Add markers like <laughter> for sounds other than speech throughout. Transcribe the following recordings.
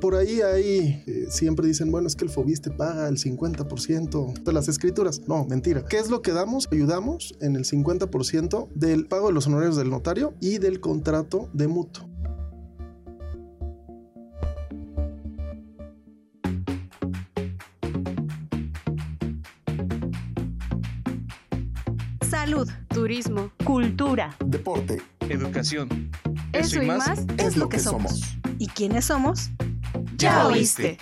Por ahí hay, eh, siempre dicen, bueno, es que el FOBISTE paga el 50% de las escrituras. No, mentira. ¿Qué es lo que damos? Ayudamos en el 50% del pago de los honorarios del notario y del contrato de mutuo. Salud, turismo, cultura, deporte, educación. Eso, y más, es lo que somos. ¿Y quiénes somos? Ya oíste.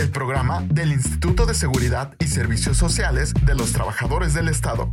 El programa del Instituto de Seguridad y Servicios Sociales de los Trabajadores del Estado.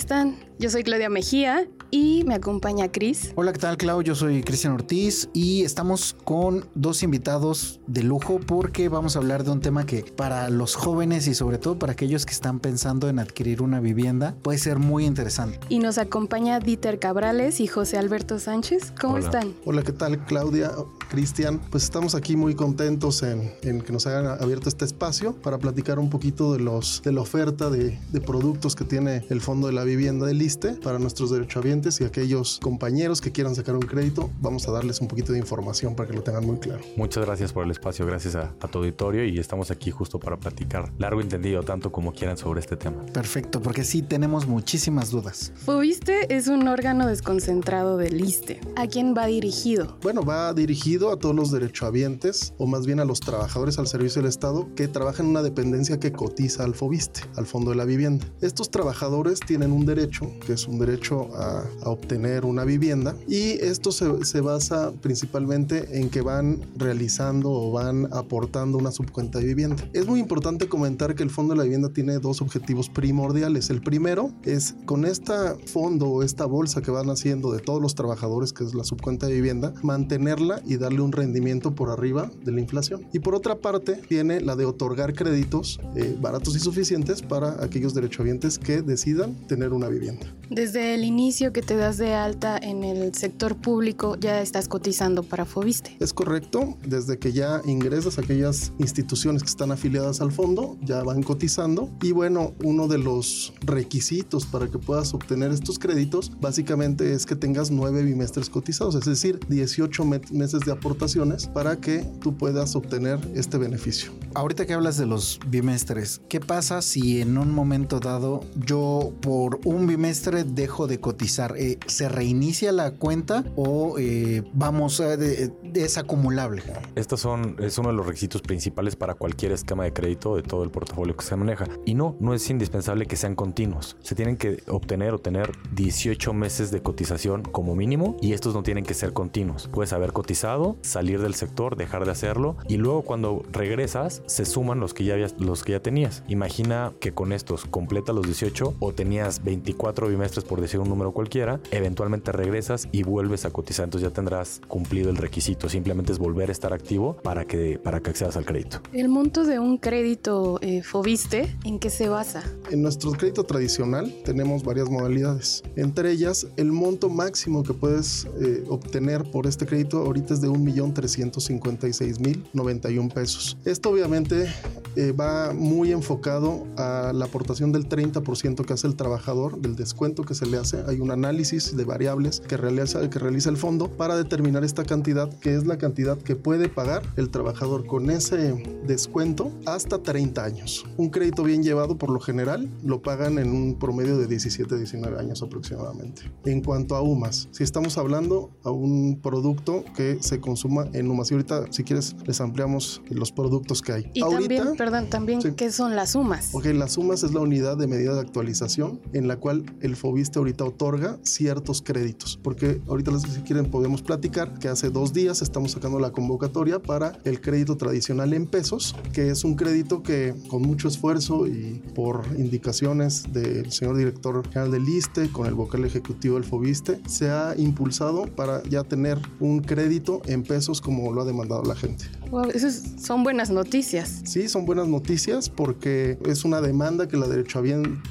Están? Yo soy Claudia Mejía y me acompaña Cris. Hola, ¿qué tal, Clau? Yo soy Cristian Ortiz y estamos con dos invitados de lujo porque vamos a hablar de un tema que para los jóvenes y sobre todo para aquellos que están pensando en adquirir una vivienda puede ser muy interesante. Y nos acompaña Dieter Cabrales y José Alberto Sánchez. ¿Cómo Hola. están? Hola, ¿qué tal, Claudia? Cristian, pues estamos aquí muy contentos en, en que nos hayan abierto este espacio para platicar un poquito de, los, de la oferta de, de productos que tiene el Fondo de la Vivienda del ISTE para nuestros derechohabientes y aquellos compañeros que quieran sacar un crédito. Vamos a darles un poquito de información para que lo tengan muy claro. Muchas gracias por el espacio, gracias a, a tu auditorio y estamos aquí justo para platicar largo y entendido, tanto como quieran sobre este tema. Perfecto, porque sí tenemos muchísimas dudas. FOBISTE es un órgano desconcentrado del ISTE. ¿A quién va dirigido? Bueno, va dirigido a todos los derechohabientes o más bien a los trabajadores al servicio del Estado que trabajan en una dependencia que cotiza al FOBISTE, al Fondo de la Vivienda. Estos trabajadores tienen un derecho, que es un derecho a, a obtener una vivienda y esto se, se basa principalmente en que van realizando o van aportando una subcuenta de vivienda. Es muy importante comentar que el Fondo de la Vivienda tiene dos objetivos primordiales. El primero es con esta fondo o esta bolsa que van haciendo de todos los trabajadores, que es la subcuenta de vivienda, mantenerla y darle un rendimiento por arriba de la inflación. Y por otra parte, tiene la de otorgar créditos eh, baratos y suficientes para aquellos derechohabientes que decidan tener una vivienda. Desde el inicio que te das de alta en el sector público ya estás cotizando para FOBISTE. Es correcto, desde que ya ingresas a aquellas instituciones que están afiliadas al fondo, ya van cotizando. Y bueno, uno de los requisitos para que puedas obtener estos créditos básicamente es que tengas nueve bimestres cotizados, es decir, 18 me- meses de aportaciones para que tú puedas obtener este beneficio. Ahorita que hablas de los bimestres, ¿qué pasa si en un momento dado yo por un bimestre dejo de cotizar? Eh, ¿Se reinicia la cuenta o eh, vamos, a de- es acumulable? Estos son, es uno de los requisitos principales para cualquier esquema de crédito de todo el portafolio que se maneja. Y no, no es indispensable que sean continuos. Se tienen que obtener o tener 18 meses de cotización como mínimo y estos no tienen que ser continuos. Puedes haber cotizado, salir del sector, dejar de hacerlo y luego cuando regresas se suman los que ya, habías- los que ya tenías. Imagina que con estos completa los 18 o tenías 24 bimestres por decir un número cualquiera, eventualmente regresas y vuelves a cotizar. Entonces ya tendrás cumplido el requisito. Simplemente es volver a estar activo para que, para que accedas al crédito. El monto de un crédito eh, FOBISTE, ¿en qué se basa? En nuestro crédito tradicional tenemos varias modalidades. Entre ellas, el monto máximo que puedes eh, obtener por este crédito ahorita es de 1.356.091 pesos. Esto obviamente eh, va muy enfocado a la aportación del 30% que hace el trabajador, del descuento que se le hace. Hay un análisis de variables que realiza, que realiza el fondo para determinar esta cantidad, que es la cantidad que puede pagar el trabajador con ese descuento hasta 30 años. Un crédito bien llevado por lo general lo pagan en un promedio de 17 19 años aproximadamente. En cuanto a UMAS, si estamos hablando a un producto que se consuma en UMAS y ahorita si quieres les ampliamos los productos que hay. Y ahorita, también, perdón, también, Sí. ¿qué son las sumas? Ok, las sumas es la unidad de medida de actualización en la cual el FOBISTE ahorita otorga ciertos créditos. Porque ahorita si quieren podemos platicar que hace dos días estamos sacando la convocatoria para el crédito tradicional en pesos, que es un crédito que con mucho esfuerzo y por indicaciones del señor director general del ISTE con el vocal ejecutivo del FOBISTE se ha impulsado para ya tener un crédito en pesos como lo ha demandado la gente. Esas son buenas noticias. Sí, son buenas noticias porque es una demanda que la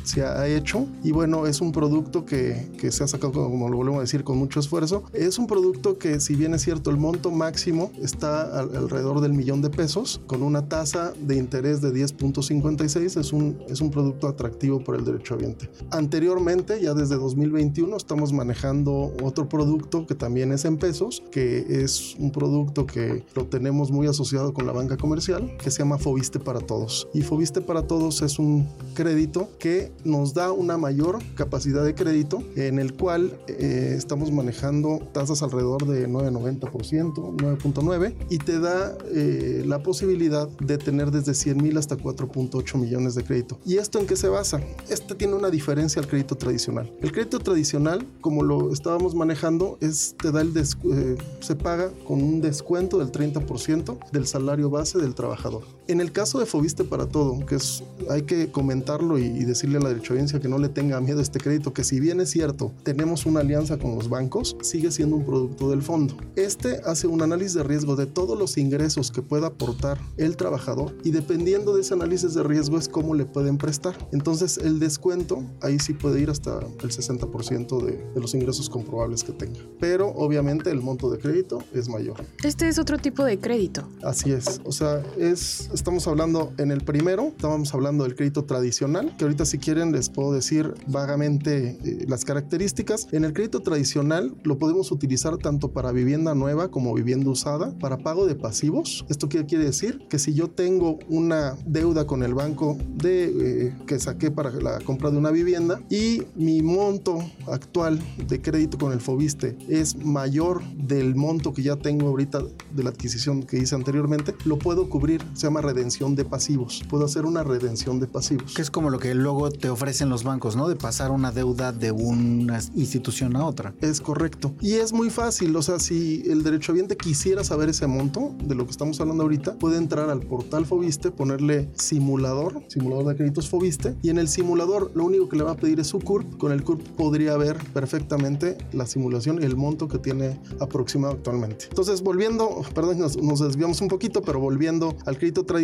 se ha hecho y bueno, es un producto que, que se ha sacado, como lo volvemos a decir, con mucho esfuerzo. Es un producto que si bien es cierto, el monto máximo está alrededor del millón de pesos con una tasa de interés de 10.56, es un, es un producto atractivo por el derecho ambiente. Anteriormente, ya desde 2021, estamos manejando otro producto que también es en pesos, que es un producto que lo tenemos muy asociado con la banca comercial, que se llama Fobiste para Todos. Y Fobiste para Todos es un crédito que nos da una mayor capacidad de crédito en el cual eh, estamos manejando tasas alrededor de 9,90%, 9.9 y te da eh, la posibilidad de tener desde 100 mil hasta 4.8 millones de crédito. ¿Y esto en qué se basa? Este tiene una diferencia al crédito tradicional. El crédito tradicional, como lo estábamos manejando, es te da el eh, se paga con un descuento del 30% del salario base del trabajador. En el caso de Fobiste para todo, que es hay que comentarlo y, decirle a la derechohabiencia que no le tenga miedo a este crédito, que si bien es cierto, tenemos una alianza con los bancos, sigue siendo un producto del fondo. Este hace un análisis de riesgo de todos los ingresos que pueda aportar el trabajador y dependiendo de ese análisis de riesgo es cómo le pueden prestar. Entonces el descuento ahí sí puede ir hasta el 60% de, de los ingresos comprobables que tenga. Pero obviamente el monto de crédito es mayor. Este es otro tipo de crédito. Así es. O sea, es, estamos hablando en el primero, estábamos hablando del crédito tradicional, que ahorita si quieren les puedo decir vagamente eh, las características. En el crédito tradicional lo podemos utilizar tanto para vivienda nueva como vivienda usada, para pago de pasivos. ¿Esto qué quiere decir? Que si yo tengo una deuda con el banco de, eh, que saqué para la compra de una vivienda y mi monto actual de crédito con el Fobiste es mayor del monto que ya tengo ahorita de la adquisición que hice anteriormente, lo puedo cubrir. Se llama redención de pasivos. Puedo hacer una redención de pasivos. Que es como lo que luego te ofrecen los bancos, ¿no? De pasar una deuda de una institución a otra. Es correcto. Y es muy fácil. O sea, si el derechohabiente quisiera saber ese monto de lo que estamos hablando ahorita, puede entrar al portal Fobiste, ponerle simulador, simulador de créditos Fobiste, y en el simulador lo único que le va a pedir es su CURP. Con el CURP podría ver perfectamente la simulación y el monto que tiene aproximado actualmente. Entonces, volviendo, perdón, nos, nos desviamos un poquito, pero volviendo al crédito tradicional,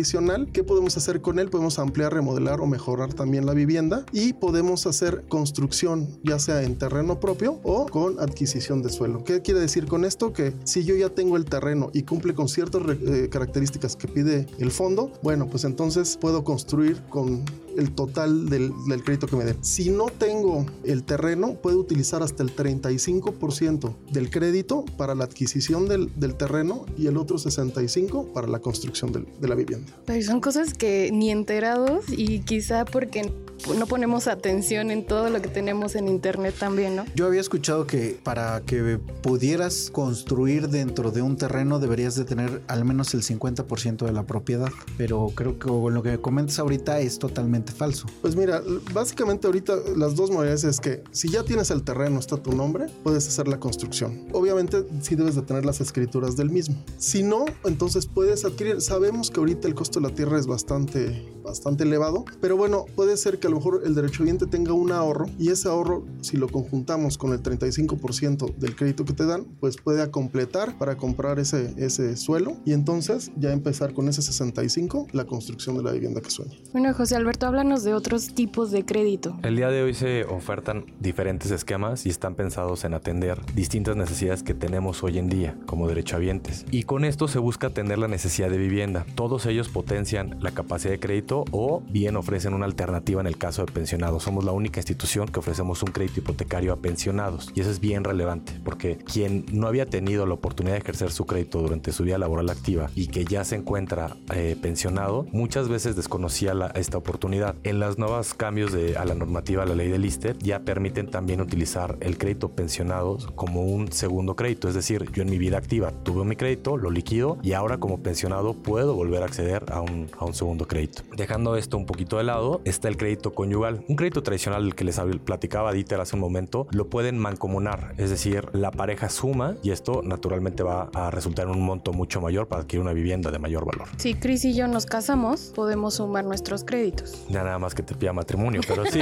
¿qué podemos hacer con él? Podemos ampliar, remodelar o mejorar también la vivienda y podemos hacer construcción, ya sea en terreno propio o con adquisición de suelo. ¿Qué quiere decir con esto? Que si yo ya tengo el terreno y cumple con ciertas eh, características que pide el fondo, bueno, pues entonces puedo construir con el total del, crédito que me den. Si no tengo el terreno, puedo utilizar hasta el 35% del crédito para la adquisición del, terreno y el otro 65% para la construcción de la vivienda. Pero son cosas que ni enterados y quizá porque no ponemos atención en todo lo que tenemos en internet también, ¿no? Yo había escuchado que para que pudieras construir dentro de un terreno deberías de tener al menos el 50% de la propiedad, pero creo que con lo que comentas ahorita es totalmente falso. Pues mira, básicamente ahorita las dos modalidades es que si ya tienes el terreno, está tu nombre, puedes hacer la construcción. Obviamente sí debes de tener las escrituras del mismo. Si no, entonces puedes adquirir. Sabemos que ahorita el costo de la tierra es bastante, bastante elevado, pero bueno, puede ser que a lo mejor el derecho derechohabiente tenga un ahorro y ese ahorro, si lo conjuntamos con el 35% del crédito que te dan, pues puede completar para comprar ese, ese suelo y entonces ya empezar con ese 65 la construcción de la vivienda que sueña. Bueno, José Alberto, háblanos de otros tipos de crédito. El día de hoy se ofertan diferentes esquemas y están pensados en atender distintas necesidades que tenemos hoy en día como derechohabientes. Y con esto se busca atender la necesidad de vivienda. Todos ellos potencian la capacidad de crédito o bien ofrecen una alternativa en el caso de pensionados. Somos la única institución que ofrecemos un crédito hipotecario a pensionados y eso es bien relevante porque quien no había tenido la oportunidad de ejercer su crédito durante su vida laboral activa y que ya se encuentra eh, pensionado, muchas veces desconocía esta oportunidad. En los nuevos cambios de, a la normativa, a la ley del ISTE, ya permiten también utilizar el crédito pensionados como un segundo crédito. Es decir, yo en mi vida activa tuve mi crédito, lo liquido y ahora como pensionado puedo volver a acceder a un, a un segundo crédito. Dejando esto un poquito de lado, está el crédito crédito conyugal. Un crédito tradicional que les platicaba Dieter hace un momento, lo pueden mancomunar, es decir, la pareja suma y esto naturalmente va a resultar en un monto mucho mayor para adquirir una vivienda de mayor valor. Si Chris y yo nos casamos, podemos sumar nuestros créditos. Ya nada más que te pida matrimonio, pero sí.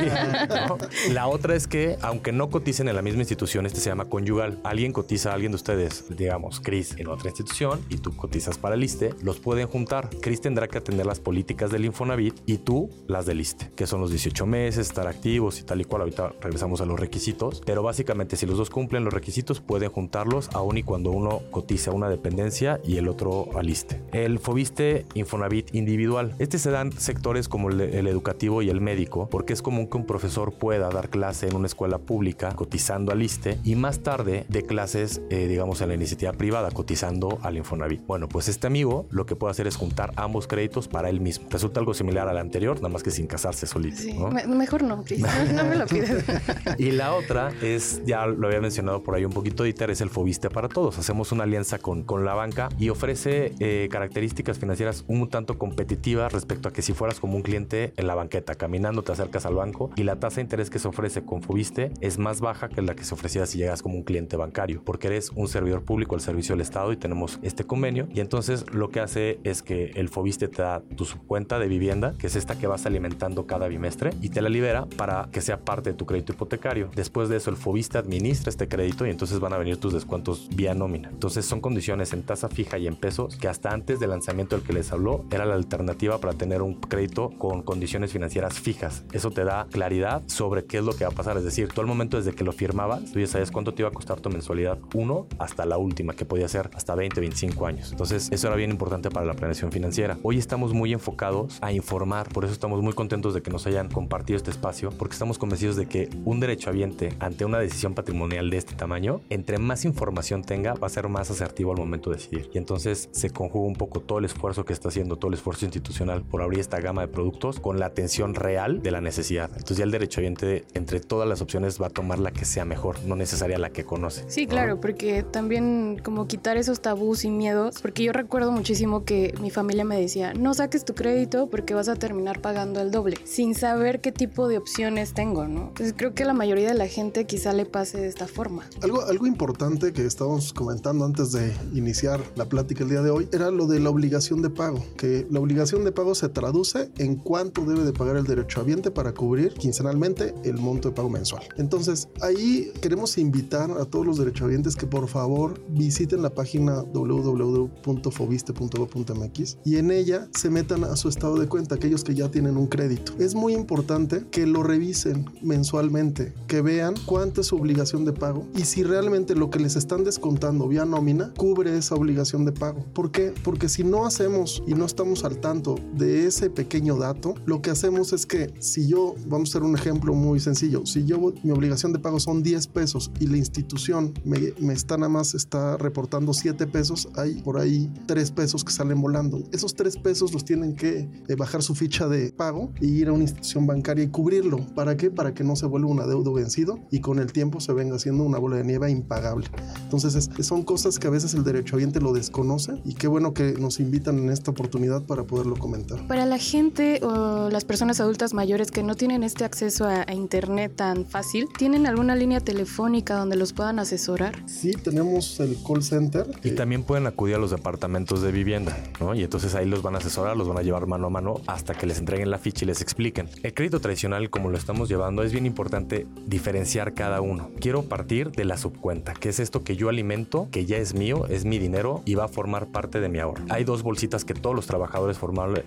<laughs> La otra es que, aunque no coticen en la misma institución, este se llama conyugal. Alguien cotiza a alguien de ustedes, digamos, Chris en otra institución y tú cotizas para el ISTE, los pueden juntar. Chris tendrá que atender las políticas del Infonavit y tú las del ISTE, que son los 18 meses, estar activos y tal y cual. Ahorita regresamos a los requisitos, pero básicamente si los dos cumplen los requisitos pueden juntarlos aún y cuando uno cotiza una dependencia y el otro al ISTE. El FOBISTE Infonavit individual. Este se dan sectores como el, el educativo y el médico, porque es común que un profesor pueda dar clase en una escuela pública cotizando al ISTE y más tarde de clases, eh, digamos, en la iniciativa privada cotizando al Infonavit. Bueno, pues este amigo lo que puede hacer es juntar ambos créditos para él mismo. Resulta algo similar al anterior, nada más que sin casarse solito. Mejor no, Cris, no, me lo pides. <laughs> y la otra es, ya lo había mencionado por ahí un poquito, Dieter, es el Fobiste para todos. Hacemos una alianza con, con la banca y ofrece eh, características financieras un tanto competitivas respecto a que si fueras como un cliente en la banqueta, caminando te acercas al banco y la tasa de interés que se ofrece con Fobiste es más baja que la que se ofrecía si llegas como un cliente bancario, porque eres un servidor público al servicio del Estado y tenemos este convenio. Y entonces lo que hace es que el Fobiste te da tu subcuenta de vivienda, que es esta que vas alimentando cada bimestre, y te la libera para que sea parte de tu crédito hipotecario. Después de eso, el Fobiste administra este crédito y entonces van a venir tus descuentos vía nómina. Entonces son condiciones en tasa fija y en pesos que hasta antes del lanzamiento del que les habló era la alternativa para tener un crédito con condiciones financieras fijas. Eso te da claridad sobre qué es lo que va a pasar. Es decir, tú al momento desde que lo firmabas, tú ya sabes cuánto te iba a costar tu mensualidad uno hasta la última, que podía ser hasta 20, 25 años. Entonces, eso era bien importante para la planeación financiera. Hoy estamos muy enfocados a informar, por eso estamos muy contentos de que nos hayan compartido este espacio, porque estamos convencidos de que un derecho derechohabiente ante una decisión patrimonial de este tamaño, entre más información tenga, va a ser más asertivo al momento de decidir. Y entonces se conjuga un poco todo el esfuerzo que está haciendo, todo el esfuerzo institucional por abrir esta gama de productos con la atención real de la necesidad. Entonces ya el derechohabiente entre todas las opciones va a tomar la que sea mejor, no necesaria la que conoce. Sí, claro, porque también como quitar esos tabús y miedos, porque yo recuerdo muchísimo que mi familia me decía, no saques tu crédito porque vas a terminar pagando el doble, sin saber qué tipo de opciones tengo, ¿no? Entonces creo que la mayoría de la gente quizá le pase de esta forma. Algo, algo importante que estábamos comentando antes de iniciar la plática el día de hoy era lo de la obligación de pago, que la obligación de pago se traduce en cuánto debe de pagar el derechohabiente para cubrir quincenalmente el monto de pago mensual. Entonces, ahí queremos invitar a todos los derechohabientes que por favor visiten la página www.fobiste.go.mx y en ella se metan a su estado de cuenta, aquellos que ya tienen un crédito. Es muy importante que lo revisen mensualmente, que vean cuánto es su obligación de pago y si realmente lo que les están descontando vía nómina cubre esa obligación de pago. ¿Por qué? Porque si no hacemos y no estamos al tanto de ese pequeño dato, lo que hacemos es que si yo, vamos a hacer un ejemplo muy sencillo, si yo mi obligación de pago son 10 pesos y la institución me, me está nada más está reportando 7 pesos, hay por ahí 3 pesos que salen volando. Esos 3 pesos los tienen que eh, bajar su ficha de pago y ir a una institución bancaria y cubrirlo. ¿Para qué? Para que no se vuelva un adeudo vencido y con el tiempo se venga haciendo una bola de nieve impagable. Entonces son cosas que a veces el derecho derechohabiente lo desconoce y qué bueno que nos invitan en esta oportunidad para poderlo comentar. Para la gente o las personas adultas mayores que no tienen este acceso a, internet tan fácil, ¿tienen alguna línea telefónica donde los puedan asesorar? Sí, tenemos el call center. Y también pueden acudir a los departamentos de vivienda, ¿no? Y entonces ahí los van a asesorar, los van a llevar mano a mano hasta que les entreguen la ficha y les expliquen. El crédito tradicional, como lo estamos llevando, es bien importante diferenciar cada uno. Quiero partir de la subcuenta, que es esto que yo alimento, que ya es mío, es mi dinero y va a formar parte de mi ahorro. Hay dos bolsitas que todos los trabajadores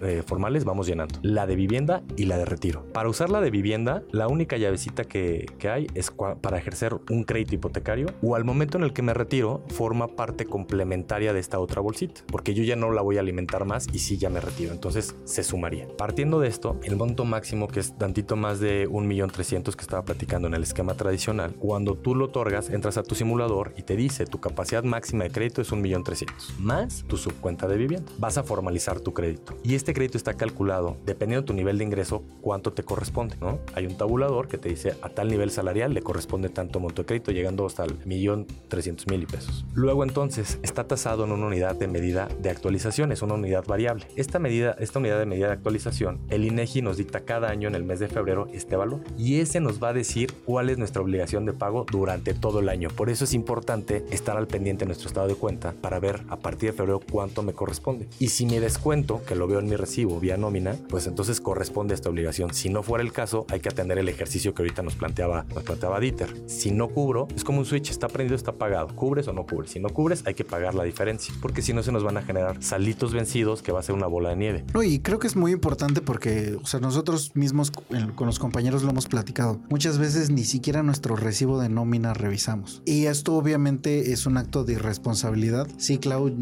eh, formales vamos llenando, la de vivienda y la de retiro. Para usar la de vivienda, la única llavecita que, que hay es para ejercer un crédito hipotecario o al momento en el que me retiro, forma parte complementaria de esta otra bolsita, porque yo ya no la voy a alimentar más y sí ya me retiro, entonces se sumaría. Partiendo de esto, el monto máximo que es tantito más de 1.300.000 que estaba platicando en el esquema tradicional, cuando tú lo otorgas, entras a tu simulador y te dice tu capacidad máxima de crédito es 1.300.000 más tu subcuenta de vivienda. Vas a formalizar tu crédito y este crédito está calculado dependiendo de tu nivel de ingreso cuánto te corresponde, ¿no? Hay un tabulador que te dice a tal nivel salarial le corresponde tanto monto de crédito llegando hasta el millón trescientos mil pesos. Luego entonces está tasado en una unidad de medida de actualización, es una unidad variable. Esta medida, esta unidad de medida de actualización, el INEGI nos dicta cada año en el mes de febrero este valor y ese nos va a decir cuál es nuestra obligación de pago durante todo el año. Por eso es importante estar al pendiente de nuestro estado de cuenta para ver a partir de febrero cuánto me corresponde. Y si me descuento, que lo veo en mi recibo vía nómina, pues entonces corresponde a esta obligación. Si no fuera el caso, hay que atender el ejercicio que ahorita nos planteaba, nos planteaba Dieter. Si no cubro, es como un switch, está prendido, está apagado. ¿Cubres o no cubres? Si no cubres, hay que pagar la diferencia, porque si no se nos van a generar salitos vencidos que va a ser una bola de nieve. No, y creo que es muy importante porque, o sea, nosotros mismos con los compañeros lo hemos platicado. Muchas veces ni siquiera nuestro recibo de nómina revisamos. Y esto obviamente es un acto de irresponsabilidad. Sí, Clau,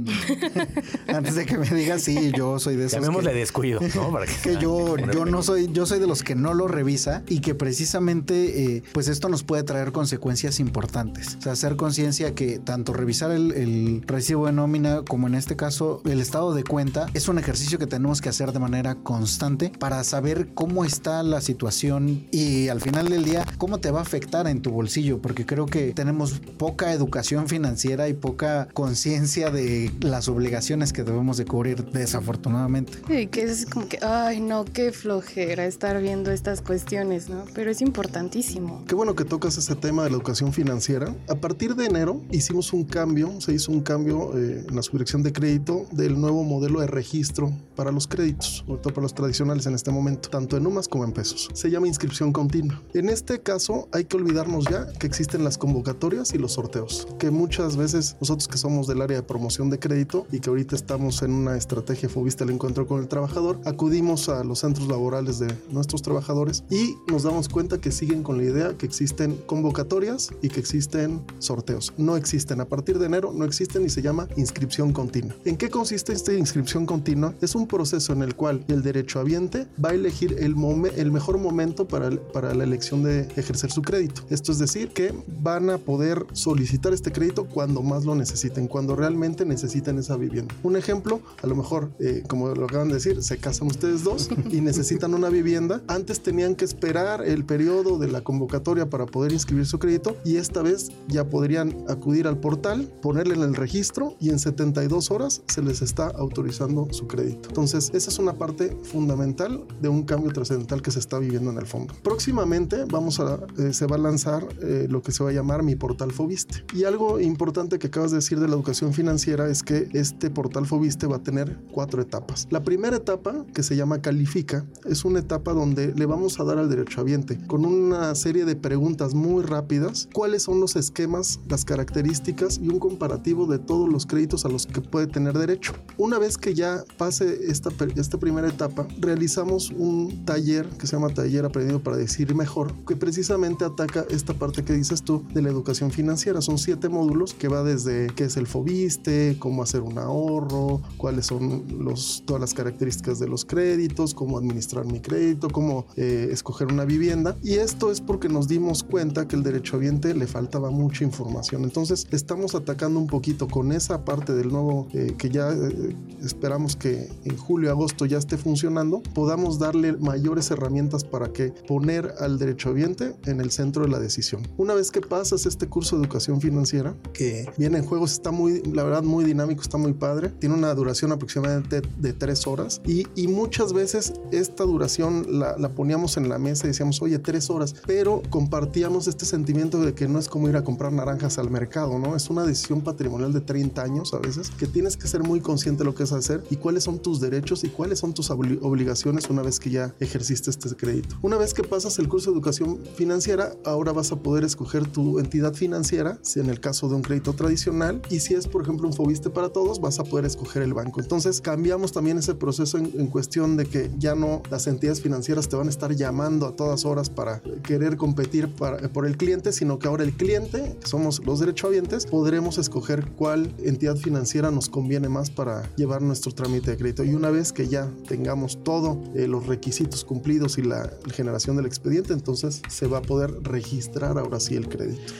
<laughs> antes de que me digas, sí, yo soy de esos. Llamémosle descuido, ¿no? Para que, <laughs> yo, yo no soy, yo soy de los que no lo revisa y que precisamente, eh, pues esto nos puede traer consecuencias importantes. O sea, hacer conciencia que tanto revisar el, el recibo de nómina como en este caso el estado de cuenta es un ejercicio que tenemos que hacer de manera constante para saber cómo está la situación y al final del día cómo te va a afectar en tu bolsillo, porque creo que tenemos poca educación financiera y poca conciencia de las obligaciones que debemos de cubrir desafortunadamente. Sí, que es como que, ay no, qué flojera estar viendo estas cuestiones, ¿no? Pero es importantísimo. Qué bueno que tocas ese tema de la educación financiera. A partir de enero hicimos un cambio, se hizo un cambio eh, en la subdirección de crédito del nuevo modelo de registro para los créditos, sobre todo para los tradicionales en este momento, tanto en UMAS como en pesos. Se llama inscripción continua. En este caso hay que olvidarnos ya que existen las convocatorias y los sorteos, que muchas veces nosotros que somos del área de promoción de crédito y que ahorita estamos en una estrategia Fobista el encuentro con el trabajador, acudimos a los centros laborales de nuestros trabajadores y nos damos cuenta que siguen con la idea que existen convocatorias y que existen sorteos. No existen. A partir de enero no existen y se llama inscripción continua. ¿En qué consiste esta inscripción continua? Es un proceso en el cual el derechohabiente va a elegir el, el mejor momento para, para la elección de ejercer su crédito. Esto es decir, que van a poder solicitar este crédito cuando más lo necesiten, cuando realmente necesiten esa vivienda. Un ejemplo, a lo mejor, eh, como lo acaban de decir, se casan ustedes dos <laughs> y necesitan una vivienda. Antes tenían que esperar el periodo de la convocatoria para poder inscribir su crédito y esta vez ya podrían acudir al portal, ponerle en el registro y en 72 horas se les está autorizando su crédito. Entonces, esa es una parte fundamental de un cambio trascendental que se está viviendo en el fondo. Próximamente vamos a, eh, se va a lanzar eh, lo que se va a llamar mi portal Fobiste. Y algo importante que acabas de decir de la educación financiera es que este portal Fobiste va a tener cuatro etapas. La primera etapa, que se llama Califica, es una etapa donde le vamos a dar al derechohabiente con una serie de preguntas muy rápidas cuáles son los esquemas, las características y un comparativo de todos los créditos a los que puede tener derecho. Una vez que ya pase esta, esta primera etapa, realizamos un taller que se llama Taller Aprendido para Decir Mejor, que precisamente ataca esta parte que dices tú de la educación financiera. Son siete módulos que va desde qué es el FOBISTE, cómo hacer un ahorro, cuáles son los, todas las características de los créditos, cómo administrar mi crédito, cómo eh, escoger una vivienda. Y esto es porque nos dimos cuenta que el derechohabiente le faltaba mucha información. Entonces estamos atacando un poquito con esa parte del nuevo eh, que ya eh, esperamos que en julio, agosto ya esté funcionando, podamos darle mayores herramientas para que poner al derechohabiente en el centro de la decisión. Una vez que pasas este curso de educación financiera, que viene en juegos, está muy, la verdad, muy dinámico, está muy padre, tiene una duración aproximadamente de tres horas y, y muchas veces esta duración la, la, poníamos en la mesa y decíamos, oye, tres horas, pero compartíamos este sentimiento de que no es como ir a comprar naranjas al mercado, ¿no? Es una decisión patrimonial de 30 años a veces que tienes que ser muy consciente de lo que es hacer y cuáles son tus derechos y cuáles son tus obligaciones una vez que ya ejerciste este crédito. Una vez que pasas el curso de educación financiera, ahora vas a poder escoger tu entidad financiera, si en el caso de un crédito tradicional, y si es, por ejemplo, un Fobiste para todos, vas a poder escoger el banco. Entonces, cambiamos también ese proceso en, cuestión de que ya no las entidades financieras te van a estar llamando a todas horas para querer competir para, por el cliente, sino que ahora el cliente, que somos los derechohabientes, podremos escoger cuál entidad financiera nos conviene más para llevar nuestro trámite de crédito. Y una vez que ya tengamos todos eh, los requisitos cumplidos y la generación del expediente, entonces se va a poder registrar ahora sí el crédito.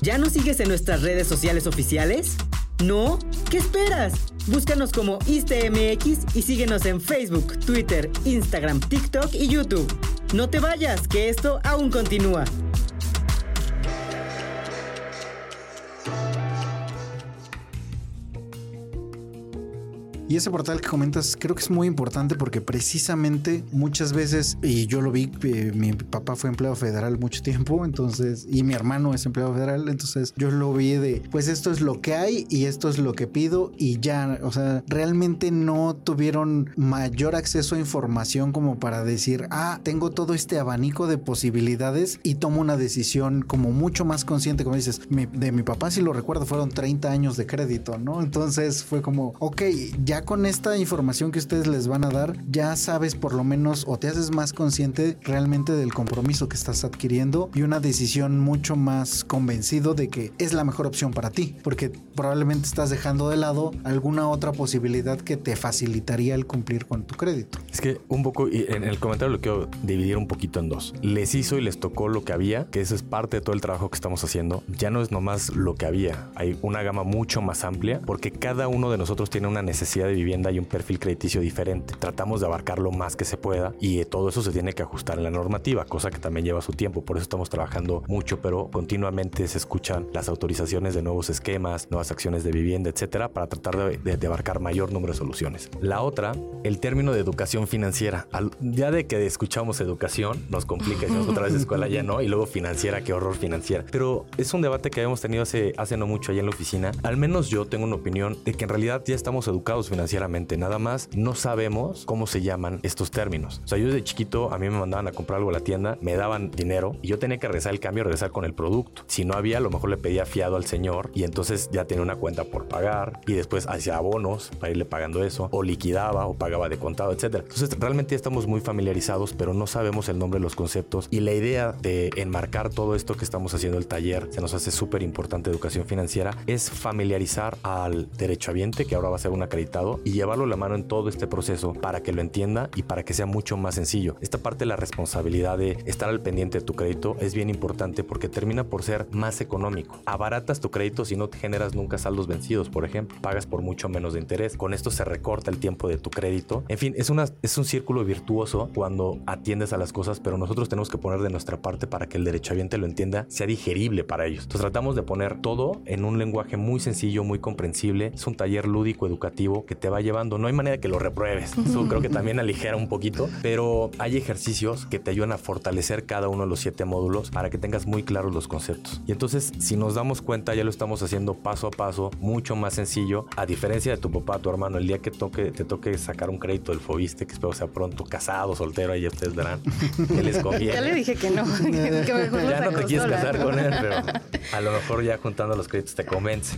¿Ya nos sigues en nuestras redes sociales oficiales? ¿No? ¿Qué esperas? Búscanos como ISTMX y síguenos en Facebook, Twitter, Instagram, TikTok y YouTube. No te vayas, que esto aún continúa. Y ese portal que comentas creo que es muy importante porque precisamente muchas veces, y yo lo vi, eh, mi papá fue empleado federal mucho tiempo, entonces, y mi hermano es empleado federal, entonces yo lo vi de, pues esto es lo que hay y esto es lo que pido y ya, o sea, realmente no tuvieron mayor acceso a información como para decir, ah, tengo todo este abanico de posibilidades y tomo una decisión como mucho más consciente, como dices, de mi papá si lo recuerdo fueron 30 años de crédito, ¿no? Entonces fue como, ok, ya con esta información que ustedes les van a dar, ya sabes por lo menos o te haces más consciente realmente del compromiso que estás adquiriendo y una decisión mucho más convencido de que es la mejor opción para ti, porque probablemente estás dejando de lado alguna otra posibilidad que te facilitaría el cumplir con tu crédito. Es que un poco, en el comentario lo quiero dividir un poquito en dos. Les hizo y les tocó lo que había, que eso es parte de todo el trabajo que estamos haciendo. Ya no es nomás lo que había, hay una gama mucho más amplia porque cada uno de nosotros tiene una necesidad de vivienda y un perfil crediticio diferente. Tratamos de abarcar lo más que se pueda y todo eso se tiene que ajustar en la normativa, cosa que también lleva su tiempo. Por eso estamos trabajando mucho, pero continuamente se escuchan las autorizaciones de nuevos esquemas, nuevas acciones de vivienda, etcétera, para tratar de, abarcar mayor número de soluciones. La otra, el término de educación financiera. ya de que escuchamos educación, nos complica, decimos otra vez escuela ya no, y luego financiera, qué horror financiera. Pero es un debate que habíamos tenido hace, hace no mucho allá en la oficina. Al menos yo tengo una opinión de que en realidad ya estamos educados financieramente, nada más no sabemos cómo se llaman estos términos. O sea, yo desde chiquito a mí me mandaban a comprar algo a la tienda, me daban dinero y yo tenía que regresar el cambio, regresar con el producto. Si no había, a lo mejor le pedía fiado al señor y entonces ya tenía una cuenta por pagar y después hacía abonos para irle pagando eso o liquidaba o pagaba de contado, etcétera. Entonces realmente estamos muy familiarizados, pero no sabemos el nombre de los conceptos y la idea de enmarcar todo esto que estamos haciendo el taller se nos hace súper importante educación financiera es familiarizar al derechohabiente que ahora va a ser un acreditado y llevarlo la mano en todo este proceso para que lo entienda y para que sea mucho más sencillo. Esta parte de la responsabilidad de estar al pendiente de tu crédito es bien importante porque termina por ser más económico. Abaratas tu crédito si no te generas nunca saldos vencidos, por ejemplo. Pagas por mucho menos de interés. Con esto se recorta el tiempo de tu crédito. En fin, es, una, es un círculo virtuoso cuando atiendes a las cosas, pero nosotros tenemos que poner de nuestra parte para que el derechohabiente lo entienda, sea digerible para ellos. Entonces tratamos de poner todo en un lenguaje muy sencillo, muy comprensible. Es un taller lúdico, educativo que te va llevando. No hay manera que lo repruebes. <laughs> Eso creo que también aligera un poquito, pero hay ejercicios que te ayudan a fortalecer cada uno de los siete módulos para que tengas muy claros los conceptos. Y entonces, si nos damos cuenta, ya lo estamos haciendo paso a paso, mucho más sencillo. A diferencia de tu papá, tu hermano, el día que toque, te toque sacar un crédito del Fobiste, que espero sea pronto, casado, soltero, ahí ustedes verán que les conviene. <laughs> Ya le dije que no, <laughs> Ya no te quieres casar con él, pero a lo mejor ya juntando los créditos te convence.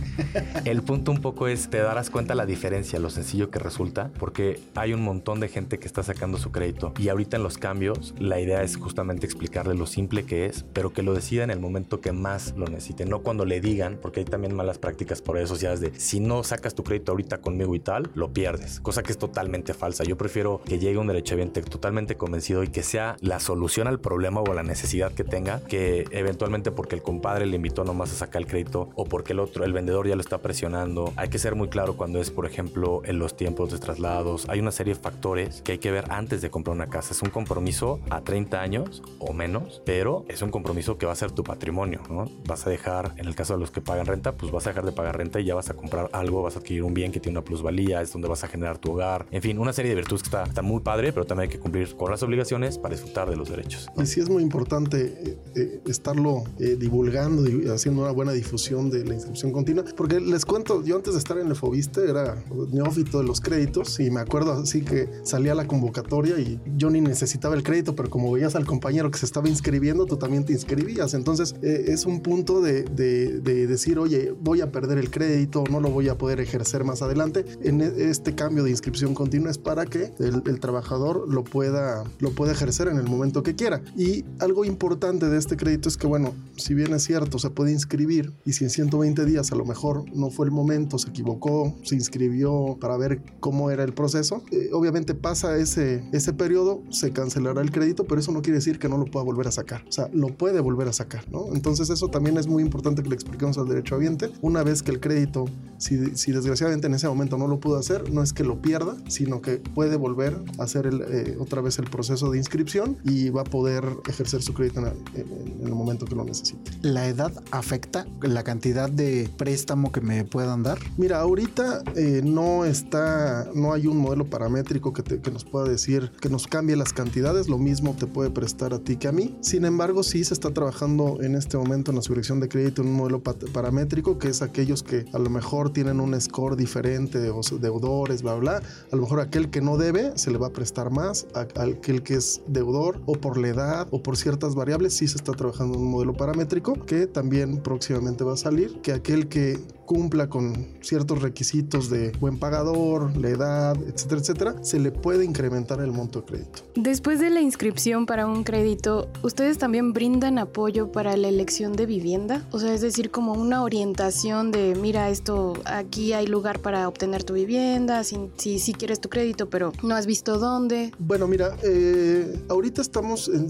El punto un poco es, te darás cuenta la diferencia, lo sencillo que resulta, porque hay un montón de gente que está sacando su crédito y ahorita en los cambios la idea es justamente explicarle lo simple que es, pero que lo decida en el momento que más lo necesite, no cuando le digan, porque hay también malas prácticas por redes sociales de si no sacas tu crédito ahorita conmigo y tal, lo pierdes, cosa que es totalmente falsa. Yo prefiero que llegue un derechohabiente totalmente convencido y que sea la solución al problema o la necesidad que tenga, que eventualmente porque el compadre le invitó nomás a sacar el crédito o porque el otro, el vendedor ya lo está presionando. Hay que ser muy claro cuando es, por ejemplo, en los tiempos de traslados. Hay una serie de factores que hay que ver antes de comprar una casa. Es un compromiso a 30 años o menos, pero es un compromiso que va a ser tu patrimonio, ¿no? Vas a dejar, en el caso de los que pagan renta, pues vas a dejar de pagar renta y ya vas a comprar algo, vas a adquirir un bien que tiene una plusvalía, es donde vas a generar tu hogar. En fin, una serie de virtudes que está, está muy padre, pero también hay que cumplir con las obligaciones para disfrutar de los derechos. Y sí es muy importante eh, eh, estarlo eh, divulgando y haciendo una buena difusión de la inscripción continua, porque les cuento, yo antes de estar en el Fobiste era neófito de los créditos y me acuerdo así que salía la convocatoria y yo ni necesitaba el crédito, pero como veías al compañero que se estaba inscribiendo, tú también te inscribías. Entonces es un punto de, de, de, decir, oye, voy a perder el crédito, no lo voy a poder ejercer más adelante. En e, este cambio de inscripción continua es para que el, el trabajador lo pueda, lo pueda ejercer en el momento que quiera. Y algo importante de este crédito es que, bueno, si bien es cierto, se puede inscribir y si en 120 días a lo mejor no fue el momento, se equivocó, se inscribió para ver cómo era el proceso, eh, obviamente pasa ese, ese periodo, se cancelará el crédito, pero eso no quiere decir que no lo pueda volver a sacar. O sea, lo puede volver a sacar, ¿no? Entonces eso también es muy importante que le expliquemos al derecho habiente. Una vez que el crédito, si, si desgraciadamente en ese momento no lo pudo hacer, no es que lo pierda, sino que puede volver a hacer el, eh, otra vez el proceso de inscripción y va a poder ejercer su crédito en el, en el momento que lo necesite. ¿La edad afecta la cantidad de préstamo que me puedan dar? Mira, ahorita eh, no no está, no hay un modelo paramétrico que, nos pueda decir que nos cambie las cantidades, lo mismo te puede prestar a ti que a mí. Sin embargo, sí se está trabajando en este momento en la subvención de crédito en un modelo paramétrico, que es aquellos que a lo mejor tienen un score diferente o deudores, bla, bla. A lo mejor aquel que no debe se le va a prestar más, a, aquel que es deudor o por la edad o por ciertas variables, sí se está trabajando en un modelo paramétrico que también próximamente va a salir, que aquel que cumpla con ciertos requisitos de buen pagador, la edad, etcétera, etcétera, se le puede incrementar el monto de crédito. Después de la inscripción para un crédito, ¿ustedes también brindan apoyo para la elección de vivienda? O sea, es decir, como una orientación de, mira, esto, aquí hay lugar para obtener tu vivienda, si, si, quieres tu crédito, pero no has visto dónde. Bueno, mira, eh, ahorita estamos en,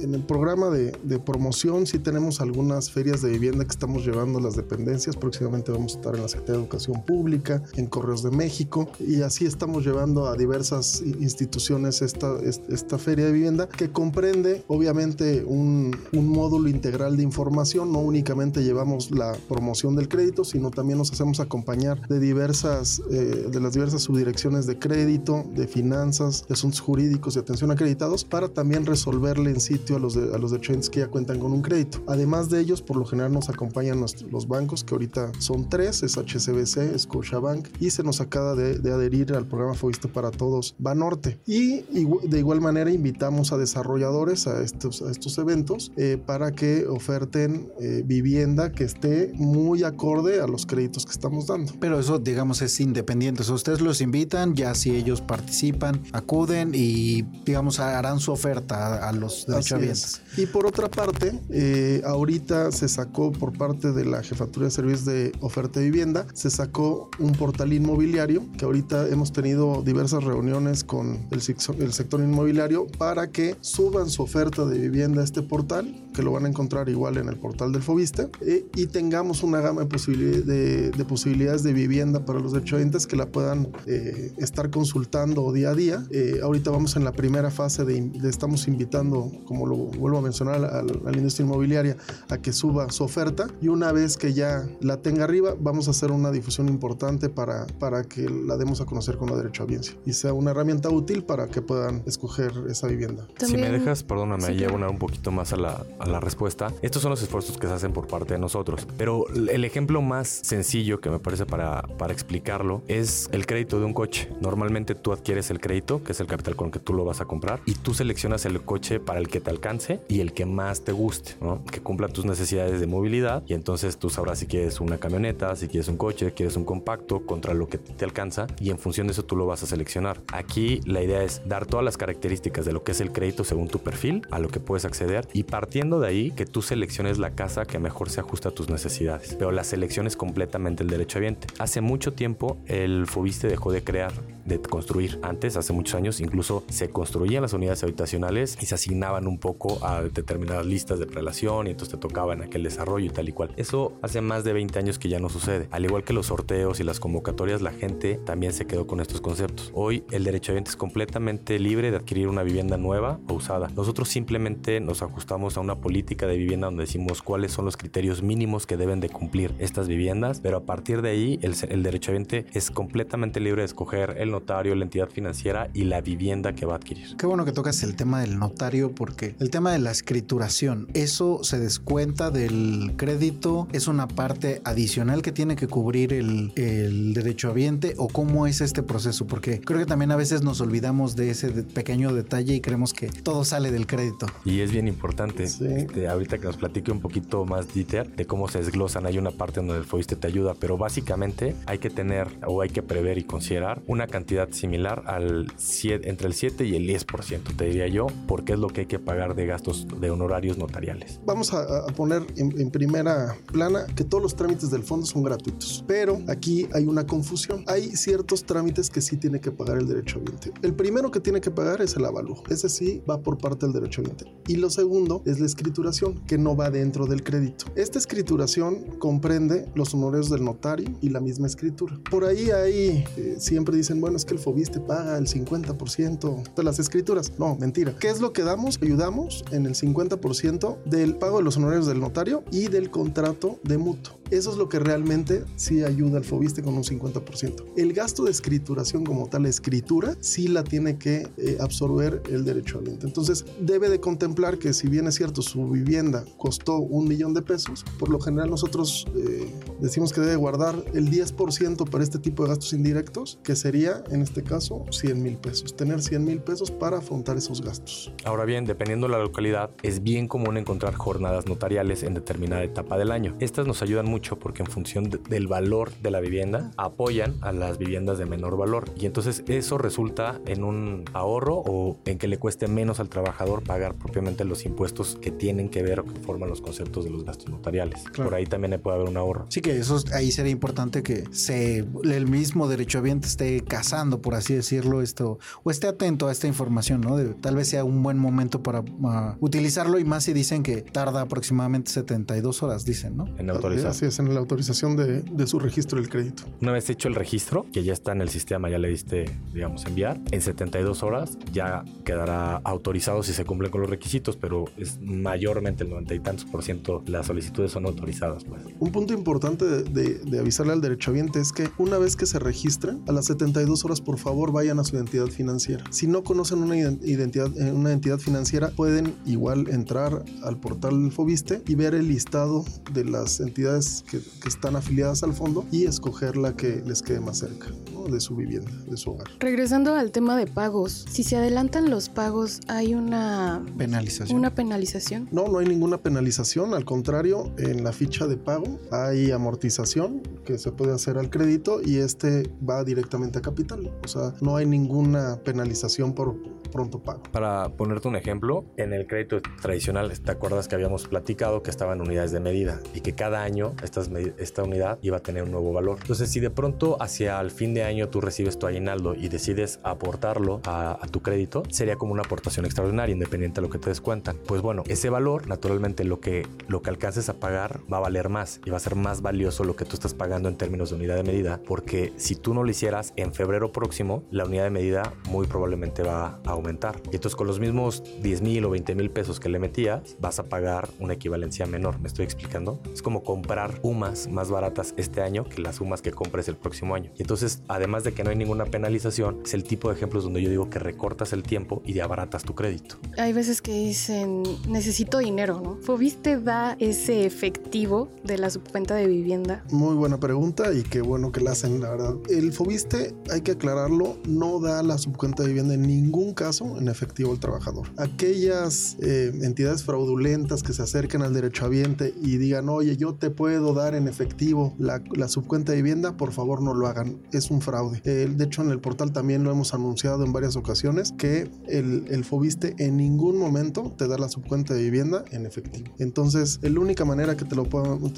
en el programa de, de promoción, sí tenemos algunas ferias de vivienda que estamos llevando las dependencias próximamente vamos a estar en la Secretaría de Educación Pública, en Correos de México y así estamos llevando a diversas instituciones esta, esta feria de vivienda que comprende obviamente un, un módulo integral de información, no únicamente llevamos la promoción del crédito, sino también nos hacemos acompañar de diversas, eh, de las diversas subdirecciones de crédito, de finanzas, de asuntos jurídicos y atención acreditados para también resolverle en sitio a los, de, a los que ya cuentan con un crédito. Además de ellos, por lo general nos acompañan los bancos que ahorita son tres, es HCBC, Scotiabank y se nos acaba de, adherir al programa Fobiste para Todos Banorte. Y, de igual manera invitamos a desarrolladores a estos, a estos eventos eh, para que oferten eh, vivienda que esté muy acorde a los créditos que estamos dando. Pero eso, digamos, es independiente. O ustedes los invitan, ya si ellos participan, acuden y, digamos, harán su oferta a, los derechohabientes. Y por otra parte, eh, ahorita se sacó por parte de la Jefatura de Servicios de oferta de vivienda, se sacó un portal inmobiliario que ahorita hemos tenido diversas reuniones con el, el sector inmobiliario para que suban su oferta de vivienda a este portal, que lo van a encontrar igual en el portal del Fobiste, eh, y tengamos una gama de, de, posibilidades de vivienda para los derechohabientes que la puedan eh, estar consultando día a día. Eh, ahorita vamos en la primera fase de, estamos invitando, como lo vuelvo a mencionar, a, a la industria inmobiliaria a que suba su oferta y una vez que ya la tenga arriba, vamos a hacer una difusión importante para, para que la demos a conocer con la derecho a audiencia y sea una herramienta útil para que puedan escoger esa vivienda. si me dejas, perdóname, sí, llevo un poquito más a la, a la respuesta. Estos son los esfuerzos que se hacen por parte de nosotros, pero el ejemplo más sencillo que me parece para, para explicarlo es el crédito de un coche. Normalmente tú adquieres el crédito, que es el capital con el que tú lo vas a comprar, y tú seleccionas el coche para el que te alcance y el que más te guste, ¿no? que cumpla tus necesidades de movilidad y entonces tú sabrás si quieres una camioneta, si quieres un coche, quieres un compacto contra lo que te alcanza y en función de eso tú lo vas a seleccionar. Aquí la idea es dar todas las características de lo que es el crédito según tu perfil, a lo que puedes acceder y partiendo de ahí que tú selecciones la casa que mejor se ajusta a tus necesidades. Pero la selección es completamente el derecho habiente. Hace mucho tiempo el Fobiste dejó de crear, de construir. Antes, hace muchos años, incluso se construían las unidades habitacionales y se asignaban un poco a determinadas listas de prelación y entonces te tocaba en aquel desarrollo y tal y cual. Eso hace más de 20 años que ya no sucede. Al igual que los sorteos y las convocatorias, la gente también se quedó con estos conceptos. Hoy el derecho a es completamente libre de adquirir una vivienda nueva o usada. Nosotros simplemente nos ajustamos a una política de vivienda donde decimos cuáles son los criterios mínimos que deben de cumplir estas viviendas, pero a partir de ahí el, el derecho a es completamente libre de escoger el notario, la entidad financiera y la vivienda que va a adquirir. Qué bueno que tocas el tema del notario porque el tema de la escrituración, eso se descuenta del crédito, es una parte adicional que tiene que cubrir el, el derechohabiente o cómo es este proceso, porque creo que también a veces nos olvidamos de ese pequeño detalle y creemos que todo sale del crédito. Y es bien importante, este, ahorita que nos platique un poquito más Dieter de cómo se desglosan, hay una parte donde el FOISTE te ayuda, pero básicamente hay que tener o hay que prever y considerar una cantidad similar al 7, entre el 7 y el 10%, te diría yo, porque es lo que hay que pagar de gastos de honorarios notariales. Vamos a, poner en, en primera plana que todos los trámites del fondo son gratuitos, pero aquí hay una confusión. Hay ciertos trámites que sí tiene que pagar el derecho ambiente. El primero que tiene que pagar es el avalúo. Ese sí va por parte del derecho ambiente. Y lo segundo es la escrituración, que no va dentro del crédito. Esta escrituración comprende los honores del notario y la misma escritura. Por ahí hay, eh, siempre dicen, bueno, bueno, es que el Fobiste paga el 50% de las escrituras. No, mentira. ¿Qué es lo que damos? Ayudamos en el 50% del pago de los honorarios del notario y del contrato de mutuo. Eso es lo que realmente sí ayuda al Fobiste con un 50%. El gasto de escrituración como tal, escritura, sí la tiene que eh, absorber el derecho al Entonces, debe de contemplar que si bien es cierto, su vivienda costó un millón de pesos, por lo general nosotros eh, decimos que debe guardar el 10% para este tipo de gastos indirectos, que sería en este caso 100 mil pesos. Tener 100 mil pesos para afrontar esos gastos. Ahora bien, dependiendo de la localidad, es bien común encontrar jornadas notariales en determinada etapa del año. Estas nos ayudan mucho porque en función del valor de la vivienda apoyan a las viviendas de menor valor y entonces eso resulta en un ahorro o en que le cueste menos al trabajador pagar propiamente los impuestos que tienen que ver o que forman los conceptos de los gastos notariales. Por ahí también puede haber un ahorro. Sí que eso ahí sería importante que se el mismo derechohabiente esté cazando, por así decirlo, esto o esté atento a esta información, ¿no? tal vez sea un buen momento para uh, utilizarlo y más si dicen que tarda aproximadamente 72 horas, dicen, ¿no? En autorizar. Así en la autorización de, de su registro del crédito. Una vez hecho el registro, que ya está en el sistema, ya le diste, digamos, enviar, en 72 horas ya quedará autorizado si se cumplen con los requisitos, pero es mayormente el 90 y tantos por ciento las solicitudes son autorizadas. Pues. Un punto importante de, de, avisarle al derechohabiente es que una vez que se registren, a las 72 horas por favor vayan a su identidad financiera. Si no conocen una identidad, eh, una entidad financiera, pueden igual entrar al portal Fobiste y ver el listado de las entidades que, que están afiliadas al fondo y escoger la que les quede más cerca de su vivienda, de su hogar. Regresando al tema de pagos, si se adelantan los pagos, ¿hay una penalización? Una penalización? No, no hay ninguna penalización, al contrario, en la ficha de pago hay amortización que se puede hacer al crédito y este va directamente a capital. O sea, no hay ninguna penalización por pronto pago. Para ponerte un ejemplo, en el crédito tradicional, ¿te acuerdas que habíamos platicado que estaban unidades de medida y que cada año esta unidad iba a tener un nuevo valor? Entonces, si de pronto hacia el fin de año tú recibes tu aguinaldo y decides aportarlo a, tu crédito, sería como una aportación extraordinaria, independiente de lo que te descuentan. Pues bueno, ese valor, naturalmente, lo que, lo que alcances a pagar va a valer más y va a ser más valioso lo que tú estás pagando en términos de unidad de medida, porque si tú no lo hicieras en febrero próximo, la unidad de medida muy probablemente va a aumentar. Y entonces con los mismos 10 mil o 20 mil pesos que le metías, vas a pagar una equivalencia menor. ¿Me estoy explicando? Es como comprar humas más baratas este año que las humas que compres el próximo año. Y entonces, además de que no hay ninguna penalización, es el tipo de ejemplos donde yo digo que recortas el tiempo y de abaratas tu crédito. Hay veces que dicen, necesito dinero, ¿no? ¿Fobiste da ese efectivo de la subcuenta de vivienda? Muy buena pregunta y qué bueno que la hacen, la verdad. El Fobiste, hay que aclararlo, no da la subcuenta de vivienda en ningún caso en efectivo al trabajador. Aquellas eh, entidades fraudulentas que se acerquen al derechohabiente y digan, oye, yo te puedo dar en efectivo la, subcuenta de vivienda, por favor no lo hagan. Es un fraude. de hecho, en el portal también lo hemos anunciado en varias ocasiones que el, el Fobiste en ningún momento te da la subcuenta de vivienda en efectivo. Entonces, la única manera que te lo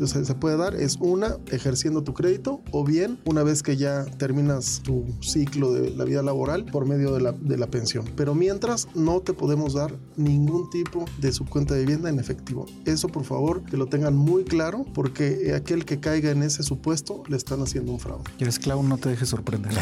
se, se puede dar es una, ejerciendo tu crédito o bien una vez que ya terminas tu ciclo de la vida laboral por medio de la, de la pensión. Pero mientras no te podemos dar ningún tipo de subcuenta de vivienda en efectivo. Eso por favor que lo tengan muy claro porque aquel que caiga en ese supuesto le están haciendo un fraude. ¿Quieres esclavo no te dejes sorprender.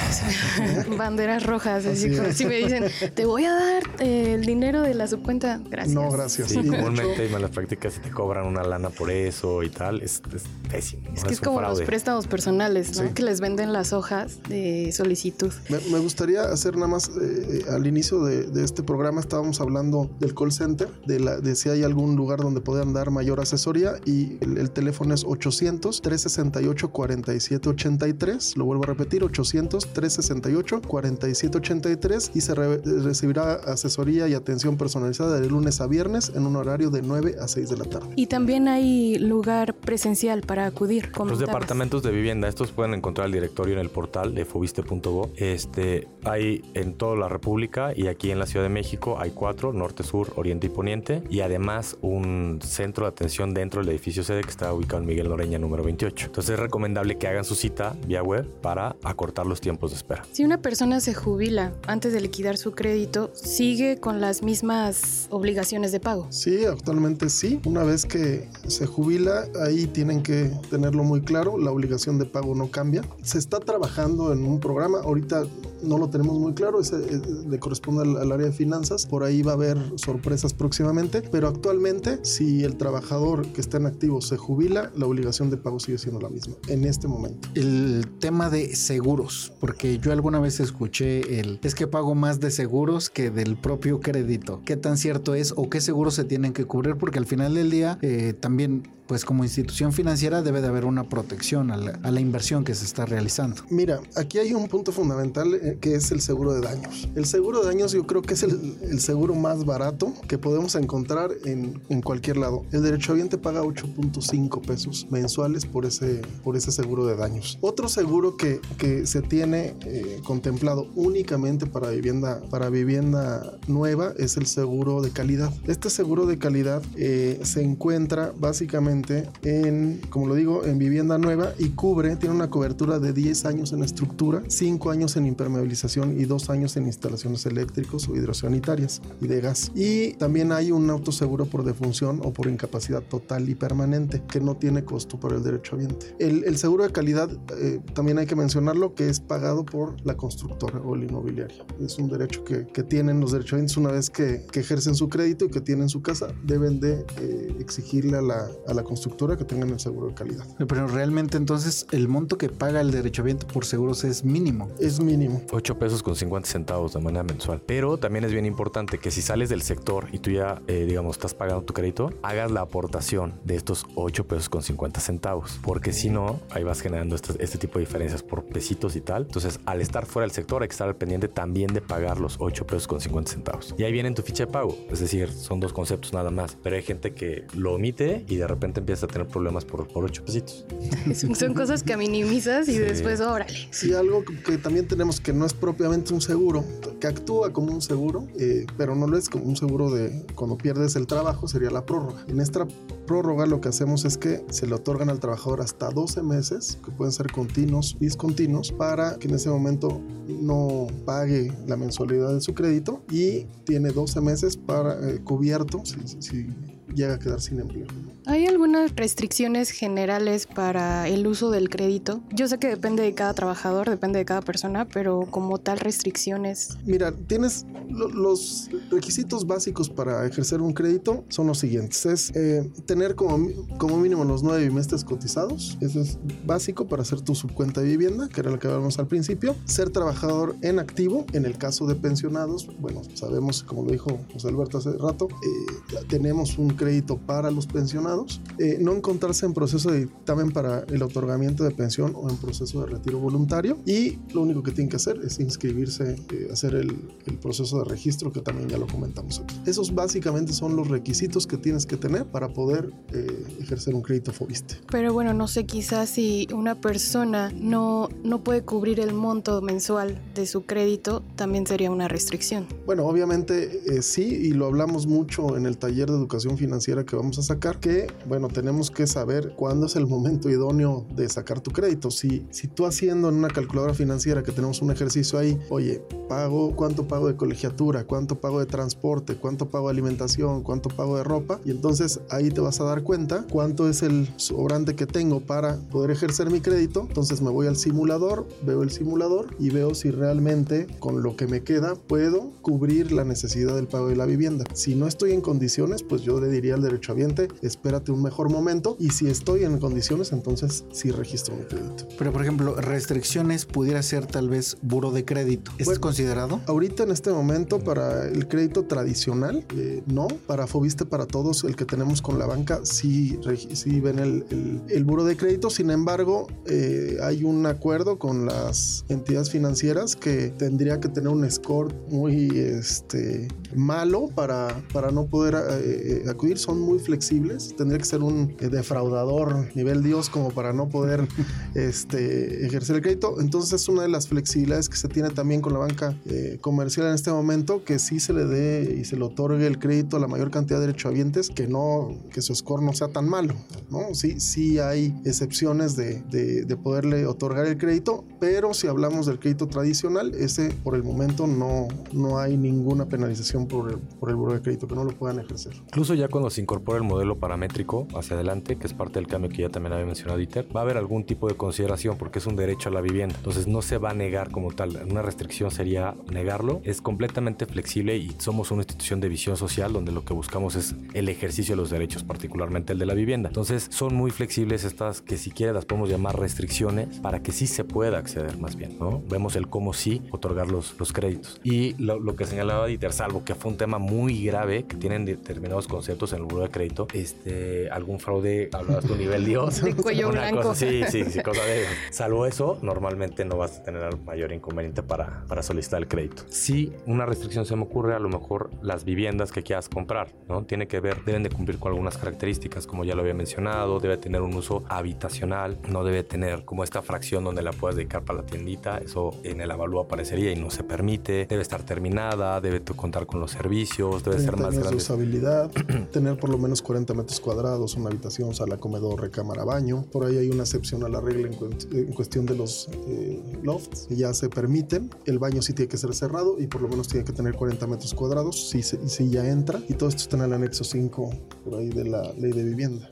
<laughs> Banderas rojas, así, como si me dicen, te voy a dar eh, el dinero de la subcuenta, gracias. No, gracias. Sí, <laughs> comúnmente en malas prácticas si te cobran una lana por eso y tal, es, pésimo. Es que es, como los préstamos personales, ¿no? Que les venden las hojas de solicitud. Me, gustaría hacer nada más eh, al inicio de de, este programa estábamos hablando del call center, de, la, de si hay algún lugar donde puedan dar mayor asesoría y el, teléfono es 800-368-4783. Lo vuelvo a repetir, 800-368-4783 y se recibirá asesoría y atención personalizada de lunes a viernes en un horario de 9 a 6 de la tarde. Y también hay lugar presencial para acudir. Los departamentos de vivienda, estos pueden encontrar el directorio en el portal de fobiste.go. Este, hay en toda la República y aquí en la Ciudad de México hay cuatro, norte, sur, oriente y poniente, y además un centro de atención dentro del edificio sede que está ubicado en Miguel Loreña número 28. Entonces es recomendable que hagan su cita vía web para acortar los tiempos de espera. Si una persona se jubila antes de liquidar su crédito, ¿sigue con las mismas obligaciones de pago? Sí, actualmente sí. Una vez que se jubila, ahí tienen que tenerlo muy claro, la obligación de pago no cambia. Se está trabajando en un programa, ahorita no lo tenemos muy claro, ese eh, le corresponde al, al área de finanzas, por ahí va a haber sorpresas próximamente, pero actualmente si el trabajador que está en activo se jubila, la obligación de pago sigue siendo la misma en este momento. El tema de seguros, porque yo alguna vez escuché el es que pago más de seguros que del propio crédito. ¿Qué tan cierto es o qué seguros se tienen que cubrir? Porque al final del día eh, también pues como institución financiera debe de haber una protección a la, inversión que se está realizando. Mira, aquí hay un punto fundamental eh, que es el seguro de daños. El seguro de daños yo creo que es el, seguro más barato que podemos encontrar en, en cualquier lado. El derechohabiente paga 8.5 pesos mensuales por ese, por ese seguro de daños. Otro seguro que, que se tiene eh, contemplado únicamente para vivienda, para vivienda nueva es el seguro de calidad. Este seguro de calidad eh, se encuentra básicamente en, como lo digo, en vivienda nueva y cubre, tiene una cobertura de 10 años en estructura, 5 años en impermeabilización y 2 años en instalaciones eléctricos o hidrosanitarias y de gas. Y también hay un autoseguro por defunción o por incapacidad total y permanente que no tiene costo para el derechohabiente. El, el seguro de calidad eh, también hay que mencionarlo que es pagado por la constructora o el inmobiliario. Es un derecho que, que tienen los derechohabientes una vez que, que, ejercen su crédito y que tienen su casa, deben de eh, exigirle a la, a la constructora que tengan el seguro de calidad. Pero realmente entonces el monto que paga el derechohabiente por seguros es mínimo. Es mínimo. 8 pesos con 50 centavos de manera mensual. Pero también es bien importante que si sales del sector y tú ya, eh, digamos, estás pagando tu crédito, hagas la aportación de estos 8 pesos con 50 centavos. Porque si no, ahí vas generando este, este, tipo de diferencias por pesitos y tal. Entonces, al estar fuera del sector, hay que estar al pendiente también de pagar los 8 pesos con 50 centavos. Y ahí viene en tu ficha de pago. Es decir, son dos conceptos nada más. Pero hay gente que lo omite y de repente empieza a tener problemas por, por 8 pesitos. <laughs> Son cosas que minimizas y sí. después, órale. Sí, algo que también tenemos que no es propiamente un seguro, que actúa como un seguro, eh, pero no lo es como un seguro de cuando pierdes el trabajo, sería la prórroga. En esta prórroga lo que hacemos es que se le otorgan al trabajador hasta 12 meses, que pueden ser continuos, discontinuos, para que en ese momento no pague la mensualidad de su crédito y tiene 12 meses para eh, cubierto si, si llega a quedar sin empleo. ¿Hay algunas restricciones generales para el uso del crédito? Yo sé que depende de cada trabajador, depende de cada persona, pero como tal restricciones. Mira, tienes lo, los requisitos básicos para ejercer un crédito son los siguientes. Es eh, tener como, como mínimo los nueve bimestres cotizados. Eso es básico para hacer tu subcuenta de vivienda, que era lo que hablábamos al principio. Ser trabajador en activo. En el caso de pensionados, bueno, sabemos, como lo dijo José Alberto hace rato, eh, tenemos un crédito para los pensionados, eh, no encontrarse en proceso de dictamen para el otorgamiento de pensión o en proceso de retiro voluntario y lo único que tienen que hacer es inscribirse, eh, hacer el, el, proceso de registro que también ya lo comentamos aquí. Esos básicamente son los requisitos que tienes que tener para poder eh, ejercer un crédito FOBISTE. Pero bueno, no sé, quizás si una persona no, no puede cubrir el monto mensual de su crédito, también sería una restricción. Bueno, obviamente sí, y lo hablamos mucho en el taller de educación financiera que vamos a sacar, que bueno, tenemos que saber cuándo es el momento idóneo de sacar tu crédito. Si, si tú haciendo en una calculadora financiera que tenemos un ejercicio ahí, oye, pago, ¿cuánto pago de colegiatura? ¿Cuánto pago de transporte? ¿Cuánto pago de alimentación? ¿Cuánto pago de ropa? Y entonces ahí te vas a dar cuenta cuánto es el sobrante que tengo para poder ejercer mi crédito. Entonces me voy al simulador, veo el simulador y veo si realmente con lo que me queda puedo cubrir la necesidad del pago de la vivienda. Si no estoy en condiciones, pues yo le diría al derechohabiente, espérate un mejor momento y si estoy en condiciones, entonces sí registro mi crédito. Pero por ejemplo, restricciones pudiera ser tal vez buro de crédito. ¿Es bueno, considerado? Ahorita en este momento para el crédito tradicional, eh, no. Para Fobiste para todos, el que tenemos con la banca, sí, sí ven el, el, el, buro de crédito. Sin embargo, eh, hay un acuerdo con las entidades financieras que tendría que tener un score muy este, malo para, para no poder eh, acudir. Son muy flexibles. Tendría que ser un defraudador nivel Dios como para no poder <laughs> este, ejercer el crédito. Entonces es una de las flexibilidades que se tiene también con la banca eh, comercial en este momento, que sí se le dé y se le otorgue el crédito a la mayor cantidad de derechohabientes, que no, que su score no sea tan malo, ¿no? Sí, sí hay excepciones de, de, de poderle otorgar el crédito, pero si hablamos del crédito tradicional, ese por el momento no, no hay ninguna penalización por el, por el buro de crédito, que no lo puedan ejercer. Incluso ya cuando cuando se incorpora el modelo paramétrico hacia adelante, que es parte del cambio que ya también había mencionado Dieter, va a haber algún tipo de consideración porque es un derecho a la vivienda. Entonces no se va a negar como tal. Una restricción sería negarlo. Es completamente flexible y somos una institución de visión social donde lo que buscamos es el ejercicio de los derechos, particularmente el de la vivienda. Entonces son muy flexibles estas que si quiere las podemos llamar restricciones para que sí se pueda acceder más bien, ¿no? Vemos el cómo sí otorgar los, los créditos. Y lo, lo que señalaba Dieter Salvo, que fue un tema muy grave, que tienen determinados conceptos en el buro de crédito, este, algún fraude, hablabas tu nivel Dios. De cuello blanco. sí, sí, sí, cosa de <laughs> Salvo eso, normalmente no vas a tener mayor inconveniente para, para solicitar el crédito. Si una restricción se me ocurre, a lo mejor las viviendas que quieras comprar, ¿no? Tiene que ver, deben de cumplir con algunas características, como ya lo había mencionado, debe tener un uso habitacional, no debe tener como esta fracción donde la puedes dedicar para la tiendita, eso en el avalúo aparecería y no se permite, debe estar terminada, debe contar con los servicios, debe ser más grande. de usabilidad, <clears throat> tener por lo menos 40 metros cuadrados, una habitación, sala, comedor, recámara, baño. Por ahí hay una excepción a la regla en, cuestión de los eh, lofts, que ya se permiten. El baño sí tiene que ser cerrado y por lo menos tiene que tener 40 metros cuadrados, si, si ya entra. Y todo esto está en el anexo 5 por ahí de la ley de vivienda.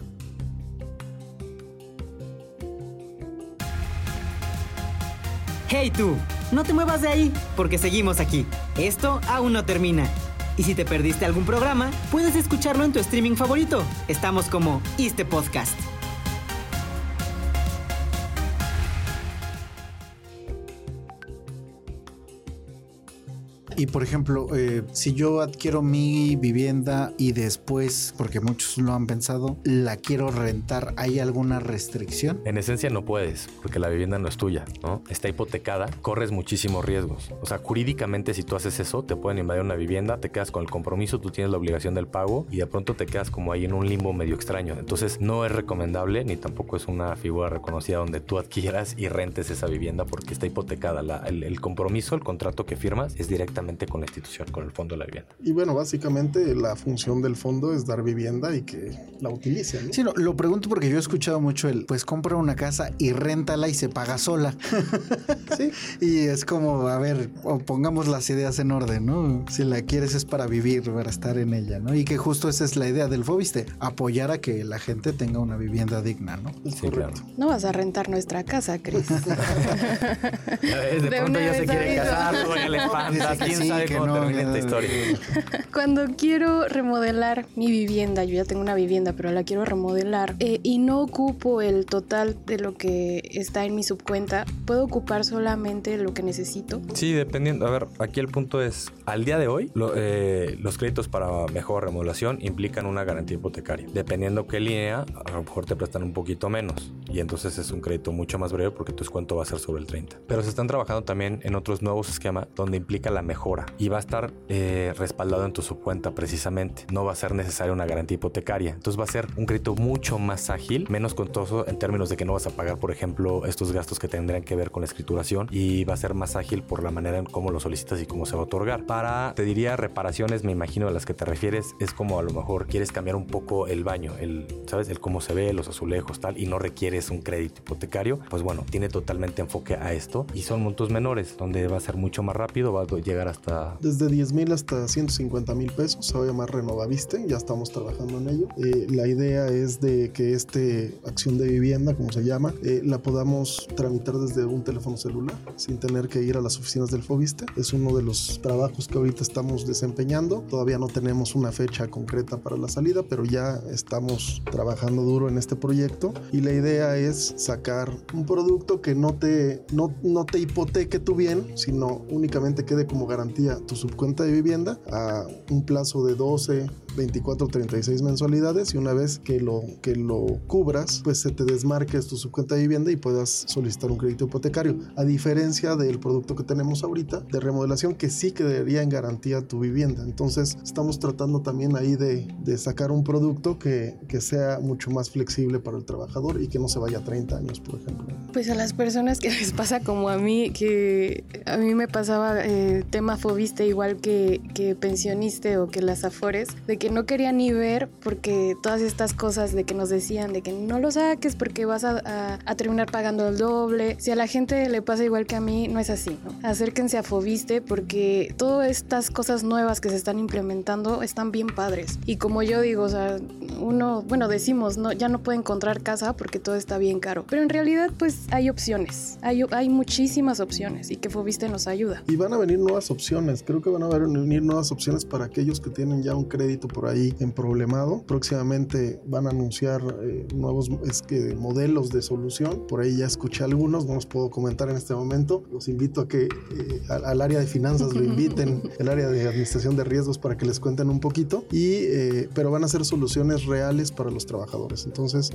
Hey tú, no te muevas de ahí, porque seguimos aquí. Esto aún no termina. Y si te perdiste algún programa, puedes escucharlo en tu streaming favorito. Estamos como Este Podcast. Y por ejemplo, eh, si yo adquiero mi vivienda y después, porque muchos lo han pensado, la quiero rentar, ¿hay alguna restricción? En esencia no puedes, porque la vivienda no es tuya, ¿no? Está hipotecada, corres muchísimos riesgos. O sea, jurídicamente si tú haces eso, te pueden invadir una vivienda, te quedas con el compromiso, tú tienes la obligación del pago y de pronto te quedas como ahí en un limbo medio extraño. Entonces no es recomendable ni tampoco es una figura reconocida donde tú adquieras y rentes esa vivienda porque está hipotecada. el, el compromiso, el contrato que firmas es directamente con la institución, con el fondo de la vivienda. Y bueno, básicamente la función del fondo es dar vivienda y que la utilicen. Sí, no, lo pregunto porque yo he escuchado mucho el, pues compra una casa y réntala y se paga sola. <laughs> sí. Y es como, a ver, pongamos las ideas en orden, ¿no? Si la quieres es para vivir, para estar en ella, ¿no? Y que justo esa es la idea del FOBISTE, apoyar a que la gente tenga una vivienda digna, ¿no? Sí, claro. No vas a rentar nuestra casa, Cris. <laughs> de, pronto ya se quiere casar, le quién sabe cómo termina esta historia. <laughs> Cuando quiero remodelar mi vivienda, yo ya tengo una vivienda, pero la quiero remodelar eh, y no ocupo el total de lo que está en mi subcuenta, ¿puedo ocupar solamente lo que necesito? Sí, dependiendo. A ver, aquí el punto es, al día de hoy, eh, los créditos para mejor remodelación implican una garantía hipotecaria. Dependiendo qué línea, a lo mejor te prestan un poquito menos y entonces es un crédito mucho más breve porque tu descuento va a ser sobre el 30. Pero se están trabajando también en otros nuevos esquemas donde implica la mejora y va a estar eh, respaldado en tu subcuenta precisamente. No va a ser necesaria una garantía hipotecaria. Entonces va a ser un crédito mucho más ágil, menos costoso en términos de que no vas a pagar, por ejemplo, estos gastos que tendrían que ver con la escrituración y va a ser más ágil por la manera en cómo lo solicitas y cómo se va a otorgar. Para, te diría, reparaciones, me imagino a las que te refieres, es como a lo mejor quieres cambiar un poco el baño, el, ¿sabes? El cómo se ve, los azulejos, tal, y no requieres un crédito hipotecario. Pues bueno, tiene totalmente enfoque a esto y son montos menores, donde va a ser mucho más rápido, va a llegar hasta desde 10 mil hasta 150 mil pesos, se va a llamar Renovaviste, ya estamos trabajando en ello. Eh, la idea es de que este acción de vivienda, como se llama, eh, la podamos tramitar desde un teléfono celular, sin tener que ir a las oficinas del Fobiste. Es uno de los trabajos que ahorita estamos desempeñando. Todavía no tenemos una fecha concreta para la salida, pero ya estamos trabajando duro en este proyecto y la idea es sacar un producto que no te, no, no te hipoteque tu bien, sino únicamente quede como garantía tu subcuenta de vivienda a un plazo de 12, 24, 36 mensualidades y una vez que lo, que lo cubras, pues se te desmarques tu subcuenta de vivienda y puedas solicitar un crédito hipotecario. A diferencia del producto que tenemos ahorita de remodelación que sí quedaría en garantía tu vivienda. Entonces estamos tratando también ahí de, sacar un producto que, que sea mucho más flexible para el trabajador y que no se vaya a 30 años, por ejemplo. Pues a las personas que les pasa como a mí, que a mí me pasaba eh, tema Fobiste igual que, que pensioniste o que las Afores, de que no quería ni ver porque todas estas cosas de que nos decían de que no lo saques porque vas a, a, terminar pagando el doble. Si a la gente le pasa igual que a mí, no es así, ¿no? Acérquense a Fobiste porque todas estas cosas nuevas que se están implementando están bien padres. Y como yo digo, o sea, uno, bueno, decimos, no, ya no puede encontrar casa porque todo está bien caro. Pero en realidad, pues hay opciones. Hay, hay muchísimas opciones y que Fobiste nos ayuda. Y van a venir nuevas opciones. Creo que van a venir nuevas opciones para aquellos que tienen ya un crédito por ahí en problemado. Próximamente van a anunciar eh, nuevos es que, modelos de solución. Por ahí ya escuché algunos, no los puedo comentar en este momento. Los invito a que eh, al, área de finanzas lo inviten, <laughs> el área de administración de riesgos para que les cuenten un poquito. Y, eh, pero van a ser soluciones reales para los trabajadores. Entonces,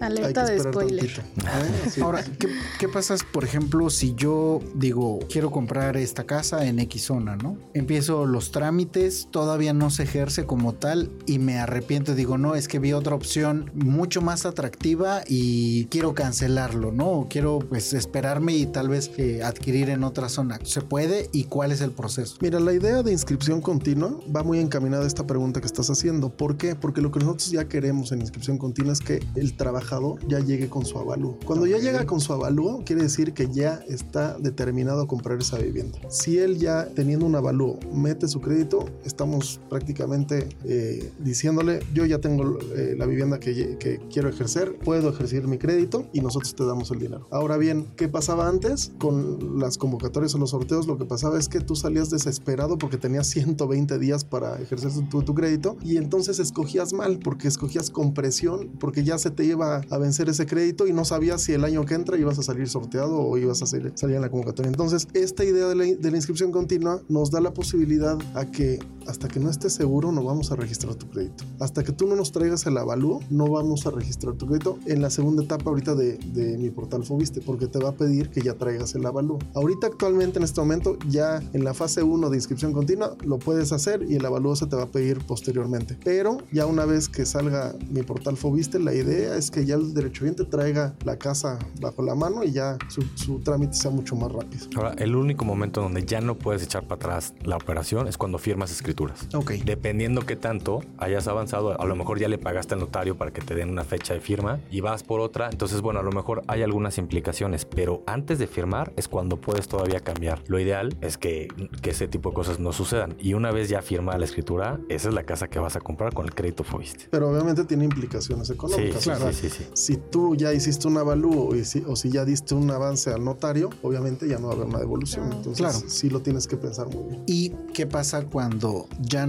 Alerta hay que esperar de spoiler. <laughs> Ahora, ¿qué, ¿qué pasa, por ejemplo, si yo digo, quiero comprar esta casa en X zona, ¿no? Empiezo los trámites, todavía no se ejerce como tal y me arrepiento. Digo, no, es que vi otra opción mucho más atractiva y quiero cancelarlo, ¿no? quiero pues esperarme y tal vez eh, adquirir en otra zona. ¿Se puede y cuál es el proceso? Mira, la idea de inscripción continua va muy encaminada a esta pregunta que estás haciendo. ¿Por qué? Porque lo que nosotros ya queremos en inscripción continua es que el trabajador ya llegue con su avalúo. Cuando ya llega con su avalúo, quiere decir que ya está determinado a comprar esa vivienda. Si él ya teniendo un avalúo mete su crédito, estamos prácticamente eh, diciéndole, yo ya tengo eh, la vivienda que, quiero ejercer, puedo ejercer mi crédito y nosotros te damos el dinero. Ahora bien, ¿qué pasaba antes con las convocatorias o los sorteos? Lo que pasaba es que tú salías desesperado porque tenías <laughs> 120 días para ejercer tu, crédito y entonces escogías mal porque escogías con presión porque ya se te iba a vencer ese crédito y no sabías si el año que entra ibas a salir sorteado o ibas a salir, salir en la convocatoria. Entonces, esta idea de la, de la inscripción continua nos da la posibilidad a que hasta que no estés seguro no vamos a registrar tu crédito. Hasta que tú no nos traigas el avalúo, no vamos a registrar tu crédito en la segunda etapa ahorita de, de mi portal Fobiste, porque te va a pedir que ya traigas el avalúo. Ahorita actualmente en este momento ya en la fase 1 de inscripción continua lo puedes hacer y el avalúo se te va a pedir posteriormente. Pero ya una vez que salga mi portal Fobiste, la idea es que ya el derechohabiente traiga la casa bajo la mano y ya su, su trámite sea mucho más rápido. Ahora, el único momento donde ya no puedes echar para atrás la operación es cuando firmas escritura Ok. Dependiendo qué tanto hayas avanzado, a lo mejor ya le pagaste al notario para que te den una fecha de firma y vas por otra. Entonces, bueno, a lo mejor hay algunas implicaciones, pero antes de firmar es cuando puedes todavía cambiar. Lo ideal es que, que ese tipo de cosas no sucedan. Y una vez ya firmada la escritura, esa es la casa que vas a comprar con el crédito Fobiste. Pero obviamente tiene implicaciones económicas. Sí, claro. sí, sí, Si tú ya hiciste un avalúo y si, o si ya diste un avance al notario, obviamente ya no va a haber una devolución. Entonces, claro. sí lo tienes que pensar muy bien. ¿Y qué pasa cuando ya,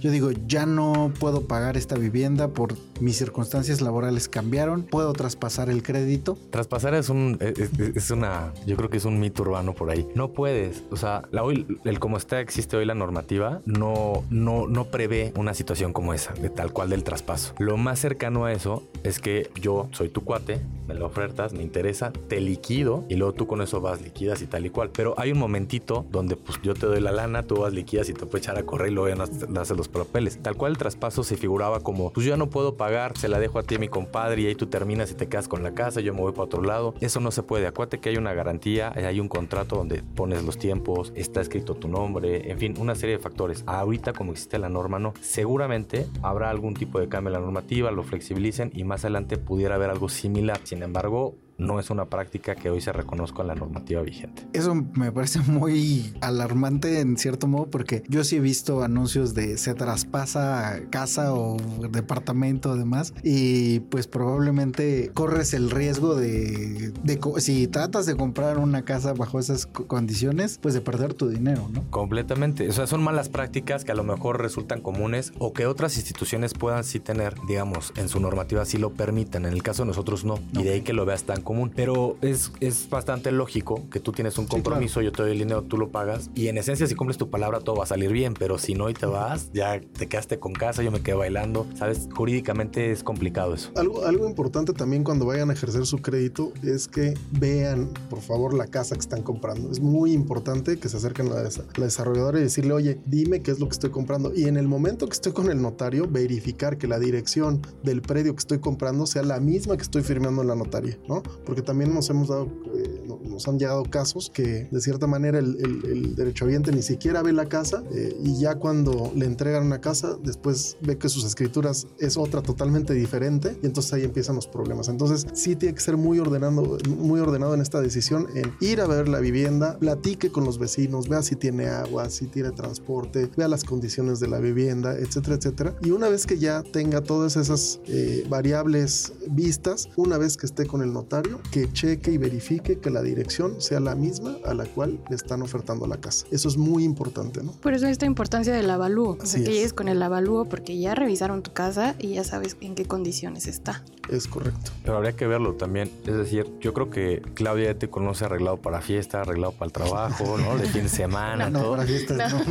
yo digo, ya no puedo pagar esta vivienda por mis circunstancias laborales cambiaron, puedo traspasar el crédito. Traspasar es un, es, es una, yo creo que es un mito urbano por ahí. No puedes, o sea, la hoy, el como está existe hoy la normativa, no, no, no prevé una situación como esa, de tal cual del traspaso. Lo más cercano a eso es que yo soy tu cuate, me lo ofertas, me interesa, te liquido y luego tú con eso vas liquidas y tal y cual. Pero hay un momentito donde pues yo te doy la lana, tú vas liquidas y te puedes echar a correr y luego ya no haces los papeles. Tal cual el traspaso se figuraba como, pues yo no puedo pagar, se la dejo a ti mi compadre y ahí tú terminas y te quedas con la casa, yo me voy para otro lado. Eso no se puede. Acuérdate que hay una garantía, hay un contrato donde pones los tiempos, está escrito tu nombre, en fin, una serie de factores. Ahorita como existe la norma, no. Seguramente habrá algún tipo de cambio en la normativa, lo flexibilicen y más adelante pudiera haber algo similar. Sin embargo, no es una práctica que hoy se reconozca en la normativa vigente. Eso me parece muy alarmante en cierto modo porque yo sí he visto anuncios de se traspasa casa o departamento además y pues probablemente corres el riesgo de, de, si tratas de comprar una casa bajo esas condiciones pues de perder tu dinero, ¿no? Completamente, o sea, son malas prácticas que a lo mejor resultan comunes o que otras instituciones puedan sí tener, digamos, en su normativa sí lo permiten, en el caso de nosotros no, no. y de ahí que lo veas tan común. Pero es, es bastante lógico que tú tienes un compromiso, sí, claro. yo te doy el dinero, tú lo pagas. Y en esencia, si cumples tu palabra, todo va a salir bien. Pero si no y te vas, ya te quedaste con casa, yo me quedé bailando. Sabes, jurídicamente es complicado eso. Algo, algo importante también cuando vayan a ejercer su crédito es que vean, por favor, la casa que están comprando. Es muy importante que se acerquen a la, la desarrolladora y decirle, oye, dime qué es lo que estoy comprando. Y en el momento que estoy con el notario, verificar que la dirección del predio que estoy comprando sea la misma que estoy firmando en la notaría, ¿no? Porque también nos hemos dado, eh, nos han llegado casos que de cierta manera el, el, derechohabiente ni siquiera ve la casa eh, y ya cuando le entregan una casa, después ve que sus escrituras es otra totalmente diferente y entonces ahí empiezan los problemas. Entonces sí tiene que ser muy ordenado, muy ordenado en esta decisión en ir a ver la vivienda, platique con los vecinos, vea si tiene agua, si tiene transporte, vea las condiciones de la vivienda, etcétera, etcétera. Y una vez que ya tenga todas esas eh, variables vistas, una vez que esté con el notario, que cheque y verifique que la dirección sea la misma a la cual le están ofertando la casa. Eso es muy importante, ¿no? Por eso esta importancia del avalúo. O sea, que llegues con el avalúo porque ya revisaron tu casa y ya sabes en qué condiciones está. Es correcto. Pero habría que verlo también. Es decir, yo creo que Claudia ya te conoce arreglado para fiesta, arreglado para el trabajo, ¿no? De fin de <laughs> semana, no, todo. para fiestas, no. no.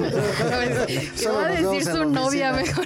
¿Qué <laughs> va a decir su novia mejor?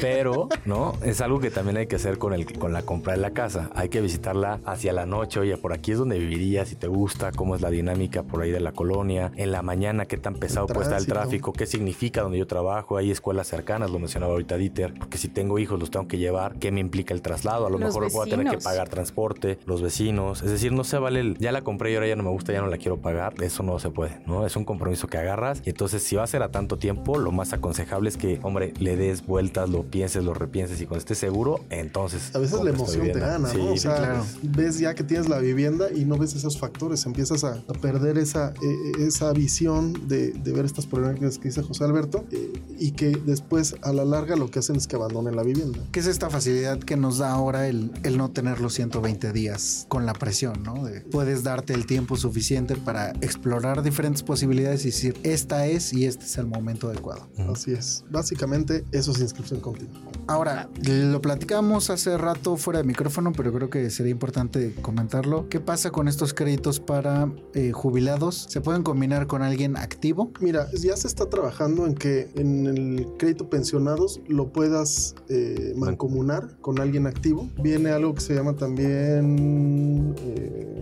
Pero, ¿no? Es algo que también hay que hacer con, el, con la compra de la casa. Hay que visitarla hacia la noche. Oye, por aquí es donde vivirías, si te gusta, cómo es la dinámica por ahí de la colonia. En la mañana, qué tan pesado puede estar el tráfico, qué significa donde yo trabajo. Hay escuelas cercanas, lo mencionaba ahorita Dieter, porque si tengo hijos los tengo que llevar. ¿Qué me implica el traslado? A lo mejor voy a tener que pagar transporte, los vecinos. Es decir, no se vale el, ya la compré y ahora ya no me gusta, ya no la quiero pagar. Eso no se puede, ¿no? Es un compromiso que agarras. Y entonces, si va a ser a tanto tiempo, lo más aconsejable es que, hombre, le des vueltas, lo pienses, lo repienses y cuando estés seguro, entonces. A veces la emoción te gana, ¿no? O sea, claro. ves ya que tienes la vivienda y no ves esos factores, empiezas a, perder esa, e, e, esa visión de, de, ver estas problemáticas que dice José Alberto eh, y que después a la larga lo que hacen es que abandonen la vivienda. ¿Qué es esta facilidad que nos da ahora el, el no tener los 120 días con la presión, ¿no? puedes darte el tiempo suficiente para explorar diferentes posibilidades y decir, esta es y este es el momento adecuado. Así es. Básicamente eso es inscripción continua. Ahora, lo platicamos hace rato fuera de micrófono, pero creo que sería importante comentarlo. ¿Qué pasa con estos créditos para eh, jubilados? ¿Se pueden combinar con alguien activo? Mira, ya se está trabajando en que en el crédito pensionados lo puedas eh, mancomunar con alguien activo. Viene algo que se llama también... Eh,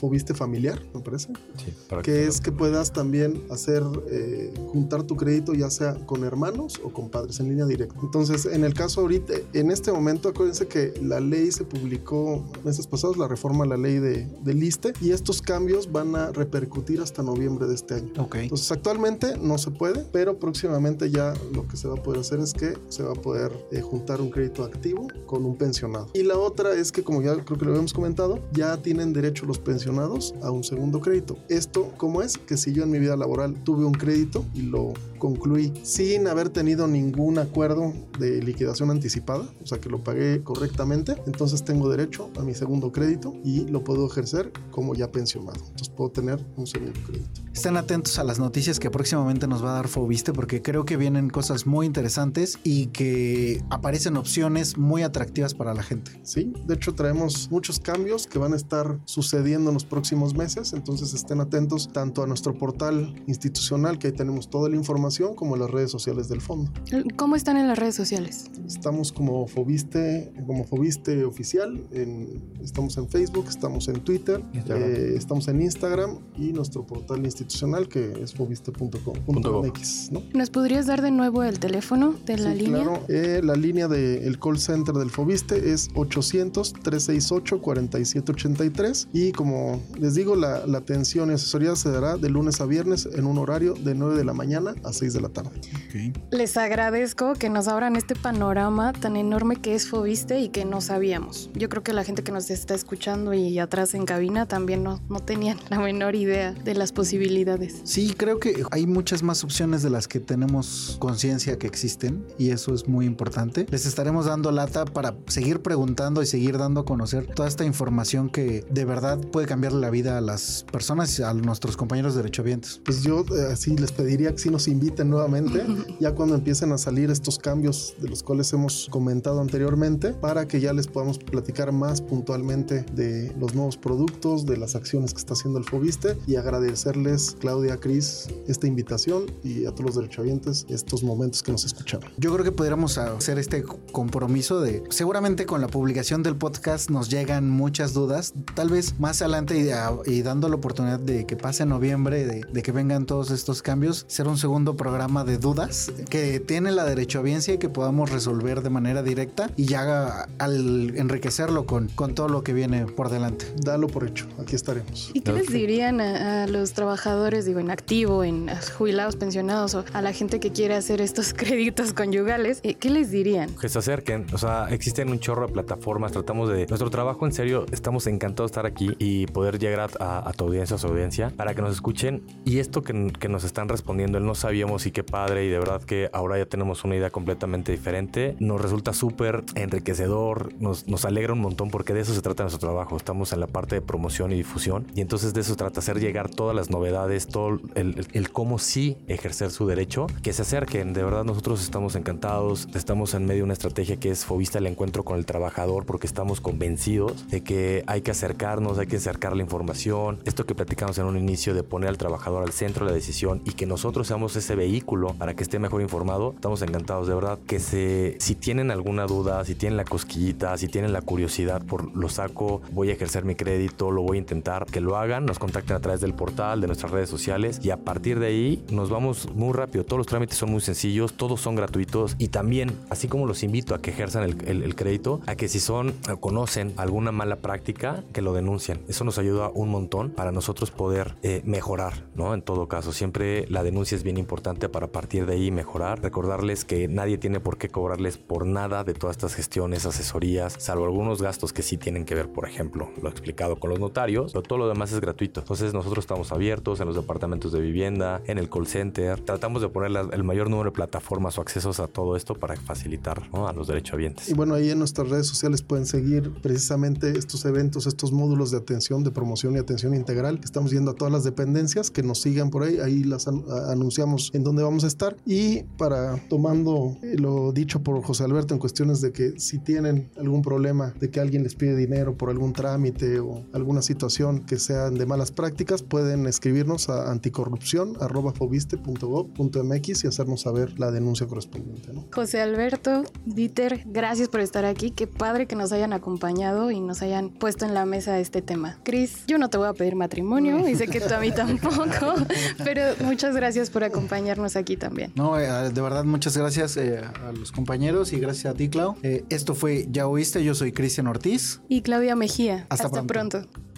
Fobiste familiar, me parece. Sí, para que, es que puedas también hacer, eh, juntar tu crédito ya sea con hermanos o con padres en línea directa. Entonces, en el caso ahorita, en este momento, acuérdense que la ley se publicó meses pasados, la reforma a la ley de, de LISTE, y estos cambios van a repercutir hasta noviembre de este año. Okay. Entonces, actualmente no se puede, pero próximamente ya lo que se va a poder hacer es que se va a poder eh, juntar un crédito activo con un pensionado. Y la otra es que, como ya creo que lo habíamos comentado, ya tienen derecho los pensionados a un segundo crédito. Esto, ¿cómo es? Que si yo en mi vida laboral tuve un crédito y lo concluí sin haber tenido ningún acuerdo de liquidación anticipada, o sea que lo pagué correctamente, entonces tengo derecho a mi segundo crédito y lo puedo ejercer como ya pensionado. Entonces puedo tener un segundo crédito. Estén atentos a las noticias que próximamente nos va a dar Fobiste porque creo que vienen cosas muy interesantes y que aparecen opciones muy atractivas para la gente. Sí, de hecho traemos muchos cambios que van a estar sucediendo en los próximos meses, entonces estén atentos tanto a nuestro portal institucional que ahí tenemos toda la información como a las redes sociales del fondo. ¿Cómo están en las redes sociales? Estamos como Fobiste, como Fobiste oficial, en, estamos en Facebook, estamos en Twitter, eh, estamos en Instagram y nuestro portal institucional que es fobiste.com.mx. ¿no? ¿Nos podrías dar de nuevo el teléfono de la línea? Claro, eh, la línea del call center del Fobiste es 800-368-4783 y como les digo, la, la, atención y asesoría se dará de lunes a viernes en un horario de 9 de la mañana a 6 de la tarde. Okay. Les agradezco que nos abran este panorama tan enorme que es Fobiste y que no sabíamos. Yo creo que la gente que nos está escuchando y atrás en cabina también no, no tenían la menor idea de las posibilidades. Sí, creo que hay muchas más opciones de las que tenemos conciencia que existen y eso es muy importante. Les estaremos dando lata para seguir preguntando y seguir dando a conocer toda esta información que de verdad puede cambiar la vida a las personas y a nuestros compañeros derechohabientes? Pues yo eh, así les pediría que si nos nuevamente, ya cuando empiecen a salir estos cambios de los cuales hemos comentado anteriormente, para que ya les podamos platicar más puntualmente de los nuevos productos, de las acciones que está haciendo el Fobiste y agradecerles, Claudia, Cris, esta invitación y a todos los derechohabientes estos momentos que nos escucharon. Yo creo que podríamos hacer este compromiso de, seguramente con la publicación del podcast nos llegan muchas dudas, tal vez más adelante adelante y, dando la oportunidad de que pase noviembre, de, que vengan todos estos cambios, ser un segundo programa de dudas que tiene la derechohabiencia y que podamos resolver de manera directa y ya al enriquecerlo con, con todo lo que viene por delante. Dalo por hecho, aquí estaremos. ¿Y qué les dirían a, los trabajadores, digo, en activo, en jubilados, pensionados o a la gente que quiere hacer estos <laughs> créditos conyugales? Eh, ¿Qué les dirían? Que se acerquen, o sea, existen un chorro de plataformas, tratamos de... Nuestro trabajo en serio, estamos encantados de estar aquí y poder llegar a, tu audiencia, a su audiencia, para que nos escuchen. Y esto que, que nos están respondiendo, él no sabíamos y qué padre y de verdad que ahora ya tenemos una idea completamente diferente. Nos resulta súper enriquecedor, nos, nos alegra un montón porque de eso se trata nuestro trabajo. Estamos en la parte de promoción y difusión y entonces de eso se trata, hacer llegar todas las novedades, todo el, el, cómo sí ejercer su derecho, que se acerquen. De verdad nosotros estamos encantados, estamos en medio de una estrategia que es Fobista el encuentro con el trabajador porque estamos convencidos de que hay que acercarnos, hay que acercar la información, esto que platicamos en un inicio de poner al trabajador al centro de la decisión y que nosotros seamos ese vehículo para que esté mejor informado, estamos encantados de verdad que se, si tienen alguna duda, si tienen la cosquillita, si tienen la curiosidad por lo saco, voy a ejercer mi crédito, lo voy a intentar, que lo hagan, nos contacten a través del portal, de nuestras redes sociales y a partir de ahí nos vamos muy rápido, todos los trámites son muy sencillos, todos son gratuitos y también, así como los invito a que ejerzan el, crédito, a que si son, conocen alguna mala práctica, que lo denuncien. Eso nos ayuda un montón para nosotros poder eh, mejorar, ¿no? En todo caso, siempre la denuncia es bien importante para partir de ahí mejorar. Recordarles que nadie tiene por qué cobrarles por nada de todas estas gestiones, asesorías, salvo algunos gastos que sí tienen que ver, por ejemplo, lo explicado con los notarios, pero todo lo demás es gratuito. Entonces nosotros estamos abiertos en los departamentos de vivienda, en el call center. Tratamos de poner el mayor número de plataformas o accesos a todo esto para facilitar a los derechohabientes. Y bueno, ahí en nuestras redes sociales pueden seguir precisamente estos eventos, estos módulos de atención, de promoción y atención integral. Estamos yendo a todas las dependencias que nos sigan por ahí. Ahí las anunciamos en dónde vamos a estar. Y para tomando lo dicho por José Alberto en cuestiones de que si tienen algún problema de que alguien les pide dinero por algún trámite o alguna situación que sean de malas prácticas, pueden escribirnos a anticorrupción.fobiste.gov.mx y hacernos saber la denuncia correspondiente. José Alberto, Dieter, gracias por estar aquí. Qué padre que nos hayan acompañado y nos hayan puesto en la mesa este tema. Cris, yo no te voy a pedir matrimonio y sé que tú a mí <laughs> tampoco, pero muchas gracias por acompañarnos aquí también. No, eh, de verdad, muchas gracias eh, a los compañeros y gracias a ti, Clau. Eh, esto fue Ya Oíste, yo soy Cristian Ortiz. Y Claudia Mejía. Hasta, pronto. Este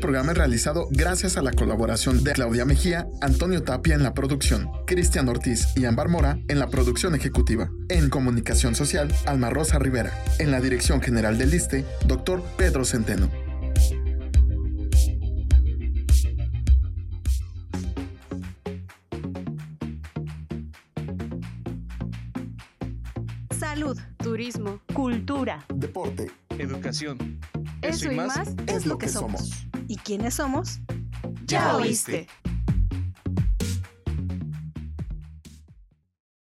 programa es realizado gracias a la colaboración de Claudia Mejía, Antonio Tapia en la producción, Cristian Ortiz y Ambar Mora en la producción ejecutiva. En comunicación social, Alma Rosa Rivera. En la dirección general del ISTE, doctor Pedro Centeno. Salud, turismo, cultura, deporte, educación. Eso, y más, es lo que somos. ¿Y quiénes somos? Ya oíste.